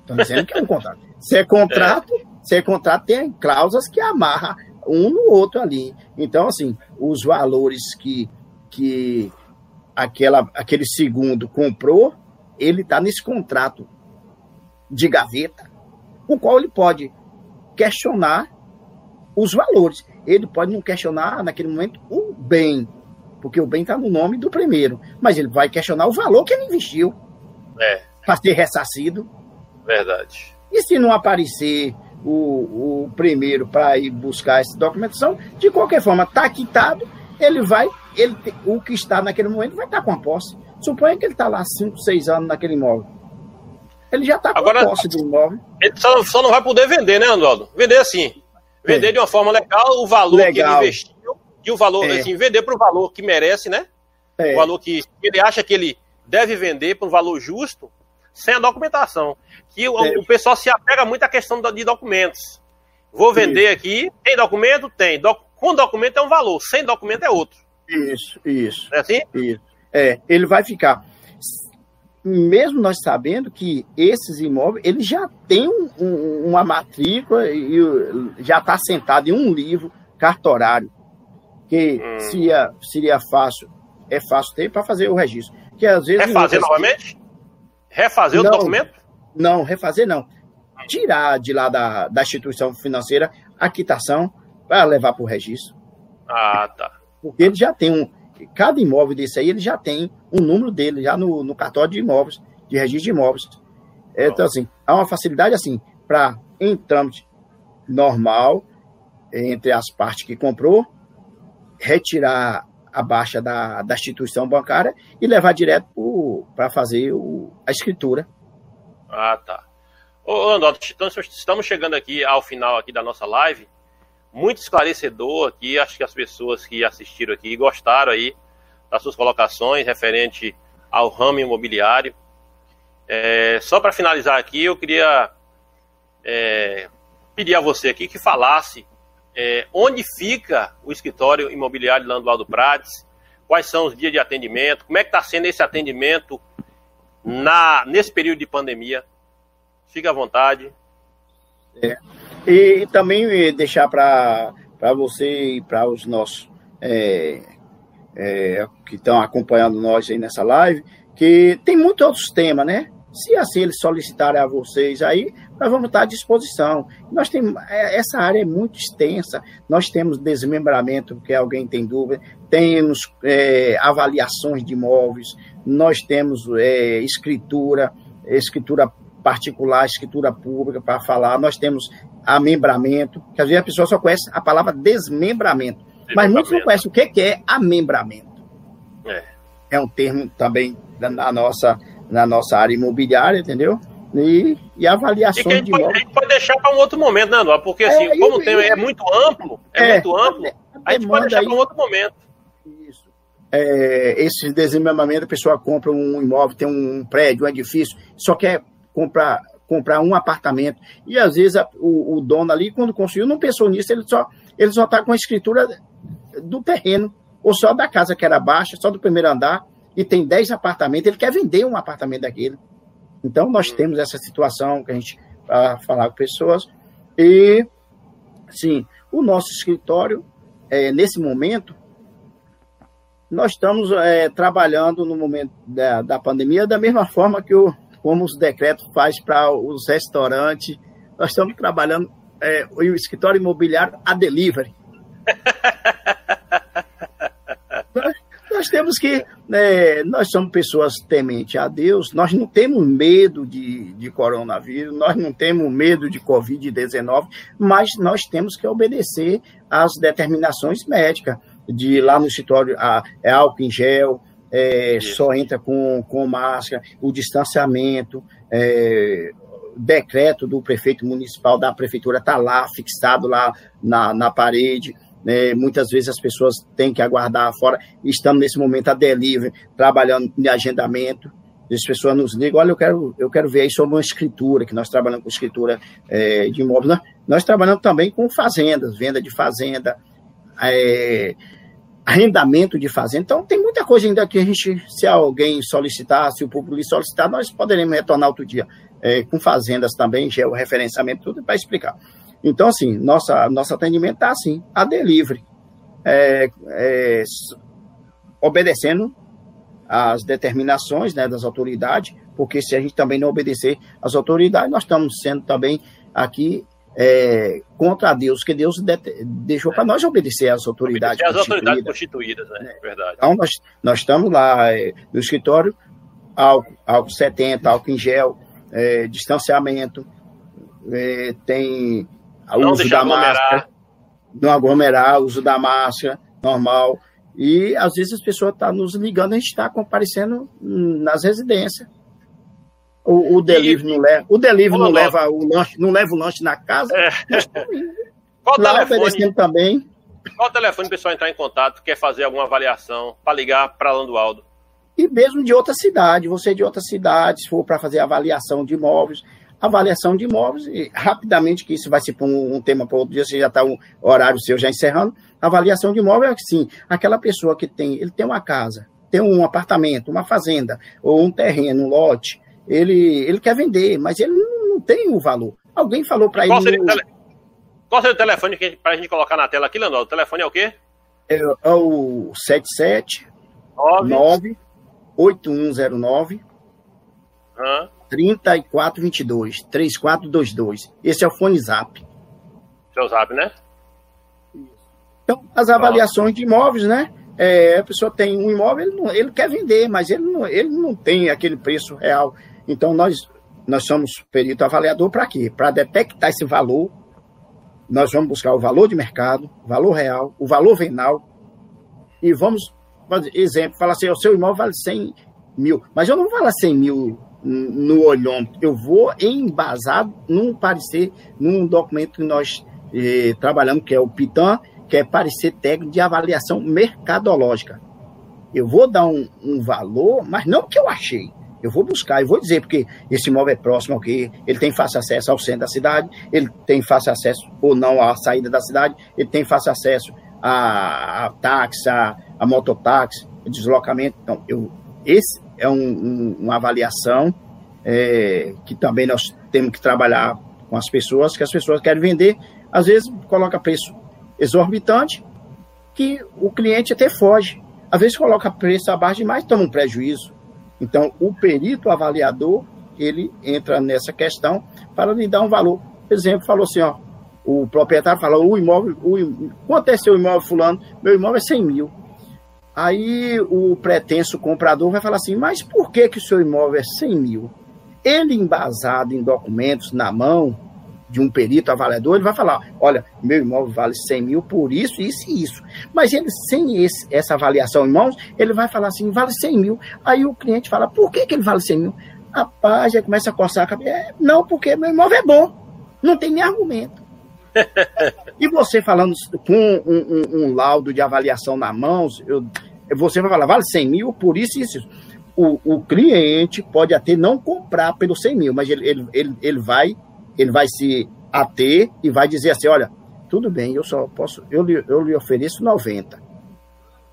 Speaker 2: Estão dizendo que é um contrato. Se é contrato, se é contrato, tem cláusulas que amarra um no outro ali. Então, assim, os valores que, que aquela, aquele segundo comprou, ele está nesse contrato de gaveta o qual ele pode questionar os valores. Ele pode não questionar, naquele momento, o bem, porque o bem está no nome do primeiro, mas ele vai questionar o valor que ele investiu é. para ser ressarcido.
Speaker 1: Verdade.
Speaker 2: E se não aparecer o, o primeiro para ir buscar essa documentação, de qualquer forma, está quitado, ele vai, ele, o que está naquele momento vai estar tá com a posse. Suponha que ele está lá 5, 6 anos naquele imóvel. Ele já está com Agora, posse do imóvel.
Speaker 1: Ele só, só, não vai poder vender, né, Andaldo? Vender assim. Vender é. de uma forma legal o valor legal. que ele investiu e o valor, é. assim, vender para o valor que merece, né? É. O valor que ele acha que ele deve vender para um valor justo, sem a documentação. Que o, é. o, pessoal se apega muito à questão de documentos. Vou vender isso. aqui, tem documento? Tem. Doc, com documento é um valor, sem documento é outro.
Speaker 2: Isso, isso.
Speaker 1: É assim?
Speaker 2: Isso. É, ele vai ficar mesmo nós sabendo que esses imóveis eles já têm um, um, uma matrícula e já está sentado em um livro cartorário que hum. seria, seria fácil é fácil ter para fazer o registro. Que às vezes
Speaker 1: refazer novamente? Refazer não, o documento?
Speaker 2: Não refazer não. Tirar de lá da, da instituição financeira a quitação para levar para o registro.
Speaker 1: Ah tá.
Speaker 2: Porque ele já tem um cada imóvel desse aí, ele já tem um número dele, já no, no cartório de imóveis, de registro de imóveis. É, então, assim, há uma facilidade, assim, para, em trâmite normal, entre as partes que comprou, retirar a baixa da, da instituição bancária e levar direto para fazer o, a escritura.
Speaker 1: Ah, tá. Ô, André, estamos chegando aqui ao final aqui da nossa live muito esclarecedor aqui. Acho que as pessoas que assistiram aqui gostaram aí das suas colocações referente ao ramo imobiliário. É, só para finalizar aqui, eu queria é, pedir a você aqui que falasse é, onde fica o escritório imobiliário Landualdo Prates, quais são os dias de atendimento, como é que está sendo esse atendimento na, nesse período de pandemia. Fique à vontade.
Speaker 2: É. E, também deixar para você e para os nossos é, é, que estão acompanhando nós aí nessa live, que tem muitos outros temas, né? Se assim eles solicitarem a vocês aí, nós vamos estar à disposição. Nós temos, é, essa área é muito extensa. Nós temos desmembramento, porque alguém tem dúvida, temos é, avaliações de imóveis, nós temos é, escritura, escritura particular, escritura pública para falar, nós temos amembramento, que às vezes a pessoa só conhece a palavra desmembramento, mas muitos não conhecem o que é amembramento. É. é um termo também na nossa, na nossa área imobiliária, entendeu? e, e avaliação e
Speaker 1: de pode, A gente pode deixar para um outro momento, né, André? Porque assim, é, como o tema é muito amplo, é, é muito amplo, a, a gente pode deixar para um outro momento.
Speaker 2: Isso. É, esse desenvolvimento, a pessoa compra um imóvel, tem um prédio, um edifício, só quer comprar comprar um apartamento. E às vezes a, o, o, dono ali quando construiu não pensou nisso ele só ele só está com a escritura do terreno ou só da casa que era baixa só do primeiro andar e tem 10 apartamentos ele quer vender um apartamento daquele. Então, nós temos essa situação que a gente para falar com pessoas. E, sim, o nosso escritório, é, nesse momento, nós estamos é, trabalhando no momento da, da pandemia da mesma forma que o, como os decretos faz para os restaurantes. Nós estamos trabalhando é, o escritório imobiliário a delivery. nós temos que. Né, nós somos pessoas tementes a Deus, nós não temos medo de, de coronavírus, nós não temos medo de Covid-19, mas nós temos que obedecer às determinações médicas. De ir lá no escritório, a, é álcool em gel, é, só entra com, com máscara, o distanciamento, é, decreto do prefeito municipal da prefeitura está lá, fixado lá na, na parede. Né? Muitas vezes as pessoas têm que aguardar fora. Estamos nesse momento a delivery, trabalhando em agendamento. As pessoas nos ligam, olha, eu quero, eu quero ver aí sobre uma escritura, que nós trabalhamos com escritura é, de imóveis. Nós, nós, trabalhamos também com fazendas, venda de fazenda, é, arrendamento de fazenda. Então, tem muita coisa ainda que a gente, se alguém solicitar, se o público solicitar, nós poderemos retornar outro dia é, com fazendas também, georreferenciamento, tudo para explicar. Então, assim, nossa, nosso atendimento está assim, a delivery, é, é, obedecendo às determinações né, das autoridades, porque se a gente também não obedecer às autoridades, nós estamos sendo também aqui é, contra Deus, que Deus de, deixou para nós obedecer às autoridades
Speaker 1: obedecer às autoridades constituídas, né? É. Verdade.
Speaker 2: Então, nós, nós estamos lá é, no escritório, álcool, álcool 70, álcool em gel, é, distanciamento, é, tem
Speaker 1: não uso da aglomerar. máscara,
Speaker 2: não aglomerar, uso da máscara, normal. E às vezes as pessoas estão tá nos ligando, a gente está comparecendo nas residências. O, o delivery e, não leva, o delivery não, leva o lanche, não leva o lanche na casa. É.
Speaker 1: Qual Lá telefone? também. Qual o telefone o pessoal entrar em contato, quer fazer alguma avaliação, para ligar para Landualdo?
Speaker 2: E mesmo de outra cidade, você de outra cidade, se for para fazer avaliação de imóveis, avaliação de imóveis, e rapidamente, que isso vai ser um, um, tema para outro dia, você já está o horário seu já encerrando. Avaliação de imóvel é sim, aquela pessoa que tem, ele tem uma casa, tem um apartamento, uma fazenda, ou um terreno, um lote, ele, ele quer vender, mas ele não, tem o valor. Alguém falou para ele.
Speaker 1: Qual seria, tele... Qual seria o telefone para a gente colocar na tela aqui, Leandro? O telefone é o quê?
Speaker 2: É, é o 77 9 8109 Hã? 3422, 3422. Esse é o fone Zap.
Speaker 1: Seu Zap, né?
Speaker 2: Então, as avaliações de imóveis, né? É, a pessoa tem um imóvel, ele, não, ele quer vender, mas ele não, ele não tem aquele preço real. Então, nós, nós somos perito avaliador para quê? Para detectar esse valor. Nós vamos buscar o valor de mercado, o valor real, o valor venal, e vamos, exemplo, falar assim: o seu imóvel vale 100 mil, mas eu não vou falar 100 mil no olhômetro. Eu vou embasado num parecer, num documento que nós eh, trabalhamos, que é o PITAM, que é parecer técnico de avaliação mercadológica. eu vou dar um, um valor, mas não que eu achei. Eu vou buscar, eu vou dizer, porque esse imóvel é próximo ao que ele tem fácil acesso ao centro da cidade, ele tem fácil acesso ou não à saída da cidade, ele tem fácil acesso a, a táxi, a, a mototáxi, deslocamento. Então, eu, esse é um, um, uma avaliação é, que também nós temos que trabalhar com as pessoas, que as pessoas querem vender, às vezes coloca preço exorbitante, que o cliente até foge. Às vezes coloca preço abaixo demais, toma um prejuízo. Então, o perito avaliador, ele entra nessa questão para lhe dar um valor. Por exemplo, falou assim, ó, o proprietário falou, o imóvel, o, quanto é seu imóvel fulano? Meu imóvel é 100 mil. Aí o pretenso comprador vai falar assim, mas por que, que o seu imóvel é 100 mil? Ele embasado em documentos na mão de um perito avaliador, ele vai falar, olha, meu imóvel vale 100 mil por isso, isso e isso. Mas ele, sem esse, essa avaliação em mãos, ele vai falar assim, vale 100 mil. Aí o cliente fala, por que, que ele vale 100 mil? Rapaz, já começa a coçar a cabeça. É, não, porque meu imóvel é bom. Não tem nem argumento. e você falando com um, um, um, laudo de avaliação na mão, eu, você vai falar, vale 100 mil por isso e isso. O, o cliente pode até não comprar pelo 100 mil, mas ele, ele, ele, ele, vai, ele vai se ater e vai dizer assim, olha, tudo bem, eu só posso, eu lhe, eu lhe ofereço 90.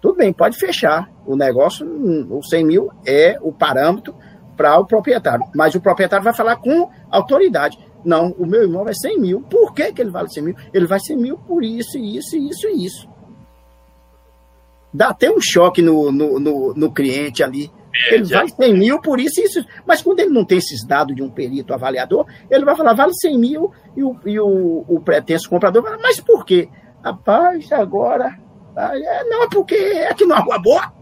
Speaker 2: Tudo bem, pode fechar. O negócio, o 100 mil é o parâmetro para o proprietário. Mas o proprietário vai falar com autoridade. Não, o meu irmão vai 100 mil. Por que, que ele vale 100 mil? Ele vai 100 mil por isso, isso, isso e isso. Dá até um choque no, no, no, no cliente ali. É, ele vai 100 mil por isso isso. Mas quando ele não tem esses dados de um perito avaliador, ele vai falar, vale 100 mil, e o, e o, o pretenso comprador vai falar, mas por quê? Rapaz, agora. É, não, é porque é aqui numa rua boa.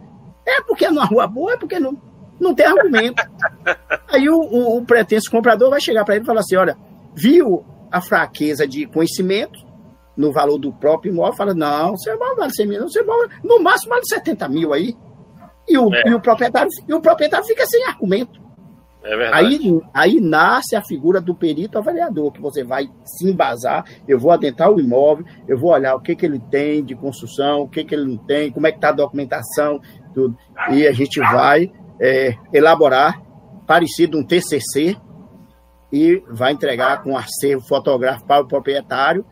Speaker 2: É porque é numa rua boa, é porque não, não tem argumento. Aí o, o, o pretenso comprador vai chegar para ele e falar assim: olha, viu a fraqueza de conhecimento no valor do próprio imóvel, fala, não, seu imóvel vale 100 mil, não, seu imóvel, no máximo vale 70 mil aí. E o, é. e o, proprietário, e o proprietário fica sem argumento. É verdade. Aí, aí nasce a figura do perito avaliador, que você vai se embasar, eu vou adentrar o imóvel, eu vou olhar o que, que ele tem de construção, o que, que ele não tem, como é que está a documentação, tudo. E a gente vai é, elaborar parecido um TCC, e vai entregar com acervo fotográfico para o proprietário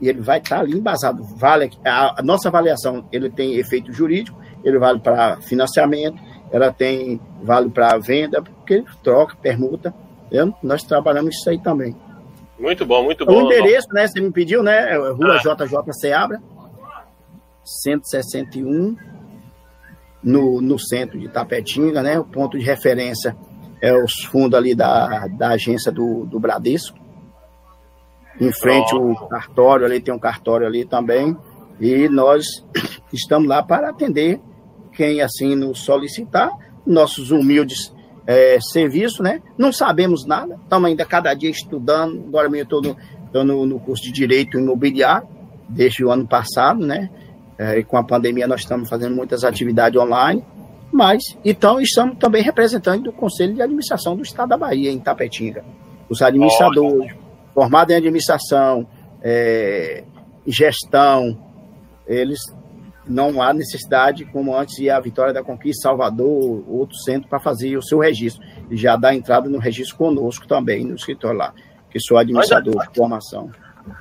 Speaker 2: e ele vai estar ali embasado. Vale a, a nossa avaliação, ele tem efeito jurídico, ele vale para financiamento, ela tem vale para venda, porque troca, permuta. Entendeu? Nós trabalhamos isso aí também.
Speaker 1: Muito bom, muito bom.
Speaker 2: O endereço, né? Você me pediu, né? Rua ah. JJ Seabra, 161, no, no centro de Tapetinga, né? O ponto de referência é os fundos ali da, da agência do, do Bradesco. Em frente o cartório, ali tem um cartório ali também. E nós estamos lá para atender quem assim nos solicitar, nossos humildes é, serviços, né? Não sabemos nada, estamos ainda cada dia estudando. Agora mesmo estou no, no, no, curso de Direito Imobiliário, desde o ano passado, né? É, e com a pandemia nós estamos fazendo muitas atividades online. Mas, então, estamos também representantes do Conselho de Administração do Estado da Bahia, em Tapetinga. Os administradores, formados em administração, é, gestão, eles não há necessidade, como antes ia a Vitória da Conquista, Salvador, outro centro, para fazer o seu registro. E já dá entrada no registro conosco também, no escritório lá, que sou administrador de formação.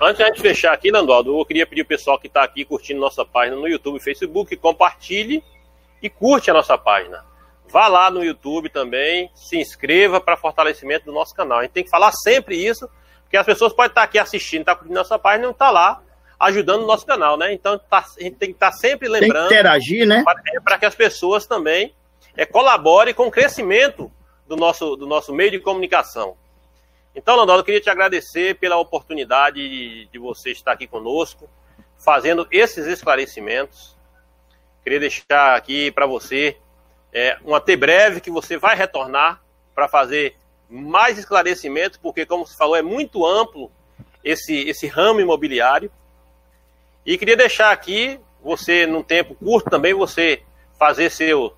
Speaker 1: Antes de a gente fechar aqui, Nandaldo, eu queria pedir ao pessoal que está aqui curtindo nossa página no YouTube e Facebook, compartilhe e curte a nossa página. Vá lá no YouTube também, se inscreva para fortalecimento do nosso canal. A gente tem que falar sempre isso, porque as pessoas podem estar aqui assistindo, estar tá curtindo nossa página e não estar tá lá ajudando o nosso canal, né? Então tá, a gente tem que estar tá sempre lembrando.
Speaker 2: interagir, né?
Speaker 1: Para que as pessoas também é, colaborem com o crescimento do nosso, do nosso meio de comunicação. Então, Landolo, eu queria te agradecer pela oportunidade de, de você estar aqui conosco, fazendo esses esclarecimentos. Queria deixar aqui para você é, um até breve que você vai retornar para fazer mais esclarecimentos, porque, como você falou, é muito amplo esse, esse ramo imobiliário. E queria deixar aqui, você, num tempo curto também, você fazer seu,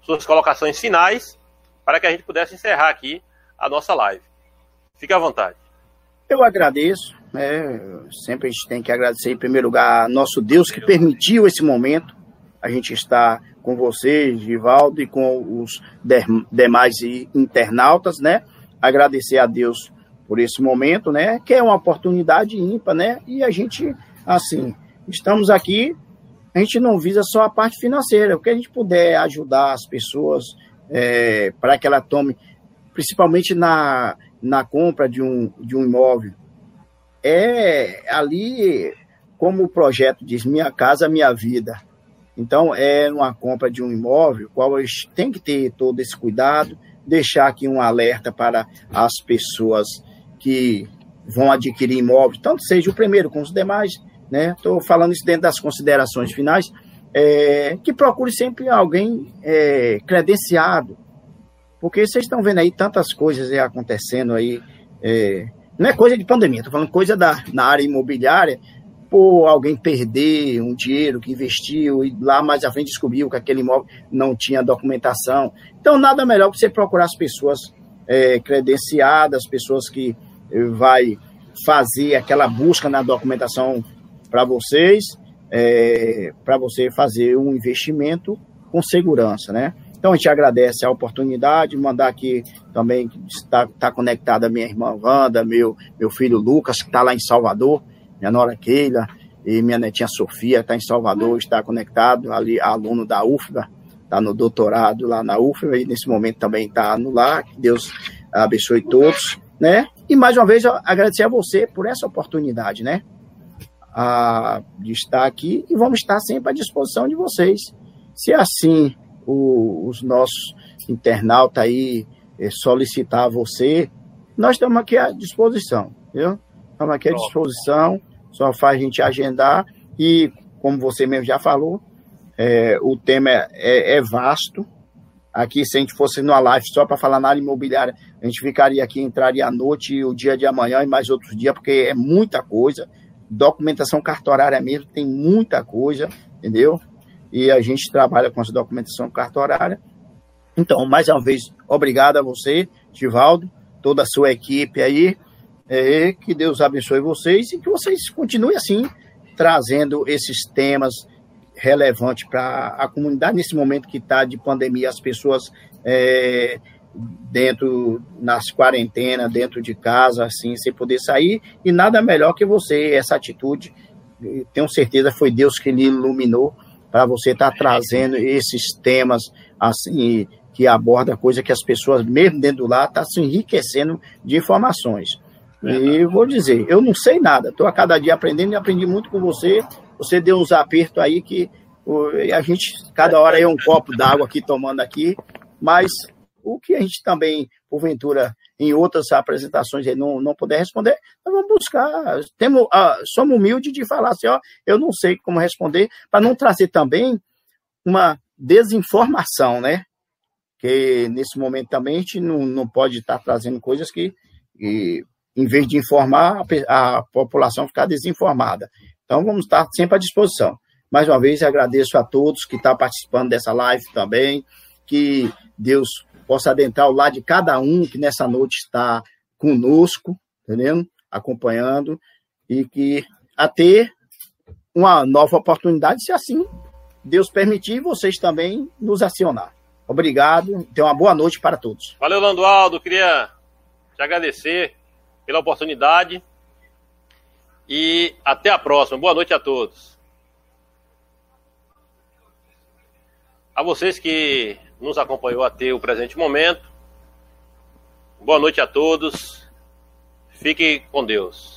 Speaker 1: suas colocações finais para que a gente pudesse encerrar aqui a nossa live. Fique à vontade.
Speaker 2: Eu agradeço, né? Sempre a gente tem que agradecer, em primeiro lugar, nosso Deus que permitiu esse momento, a gente está com você, Givaldo, e com os demais internautas, né? Agradecer a Deus por esse momento, né? Que é uma oportunidade ímpar, né? E a gente, assim, estamos aqui, a gente não visa só a parte financeira, o que a gente puder ajudar as pessoas é, para que ela tome, principalmente na, na compra de um, de um imóvel, é ali, como o projeto diz, minha casa, minha vida. Então, é uma compra de um imóvel, qual tem que ter todo esse cuidado, deixar aqui um alerta para as pessoas que vão adquirir imóveis, tanto seja o primeiro como os demais, né? Estou falando isso dentro das considerações finais, é, que procure sempre alguém é, credenciado, porque vocês estão vendo aí tantas coisas aí acontecendo aí, é, não é coisa de pandemia, estou falando coisa da, na área imobiliária, por alguém perder um dinheiro que investiu e lá mais à frente descobriu que aquele imóvel não tinha documentação. Então, nada melhor que você procurar as pessoas é, credenciadas, pessoas que eh, vai fazer aquela busca na documentação para vocês, é, para você fazer um investimento com segurança, né? Então a gente agradece a oportunidade, mandar aqui também está, está conectada minha irmã Wanda, meu, meu filho Lucas, que está lá em Salvador, minha nora Keila e minha netinha Sofia, está em Salvador, está conectado, ali aluno da UFBA, está no doutorado lá na UFBA, e nesse momento também está no lar, que Deus abençoe todos, né? E mais uma vez agradecer a você por essa oportunidade, né? A, de estar aqui e vamos estar sempre à disposição de vocês. Se assim o, os nossos internautas aí eh, solicitar você, nós estamos aqui à disposição, viu? Estamos aqui à disposição, só faz a gente agendar e, como você mesmo já falou, é, o tema é, é, é, vasto. Aqui, se a gente fosse numa live só para falar na área imobiliária, a gente ficaria aqui, entraria à noite o dia de amanhã e mais outros dias, porque é muita coisa. Documentação cartorária mesmo tem muita coisa, entendeu? E a gente trabalha com essa documentação cartorária. Então, mais uma vez, obrigado a você, Tivaldo, toda a sua equipe aí. É, que Deus abençoe vocês e que vocês continuem assim, trazendo esses temas relevantes para a comunidade nesse momento que está de pandemia, as pessoas é, dentro nas quarentenas, dentro de casa, assim, sem poder sair, e nada melhor que você, essa atitude, tenho certeza foi Deus que lhe iluminou para você estar tá trazendo esses temas assim que aborda coisa que as pessoas mesmo dentro do lar estão tá se enriquecendo de informações. E vou dizer, eu não sei nada, estou a cada dia aprendendo e aprendi muito com você. Você deu uns apertos aí que a gente, cada hora é um copo d'água aqui tomando aqui, mas o que a gente também, porventura, em outras apresentações não, não puder responder, nós vamos buscar. Temos, uh, somos humildes de falar assim, ó, eu não sei como responder, para não trazer também uma desinformação, né? Que nesse momento também a gente não, não pode estar trazendo coisas que, que em vez de informar, a, a população ficar desinformada. Então, vamos estar sempre à disposição. Mais uma vez, agradeço a todos que estão participando dessa live também, que Deus possa adentrar o lado de cada um que nessa noite está conosco, entendeu? Acompanhando, e que a ter uma nova oportunidade, se assim Deus permitir, vocês também nos acionar. Obrigado, tenha uma boa noite para todos.
Speaker 1: Valeu, Landualdo, queria te agradecer pela oportunidade. E até a próxima. Boa noite a todos. A vocês que nos acompanhou até o presente momento. Boa noite a todos. Fiquem com Deus.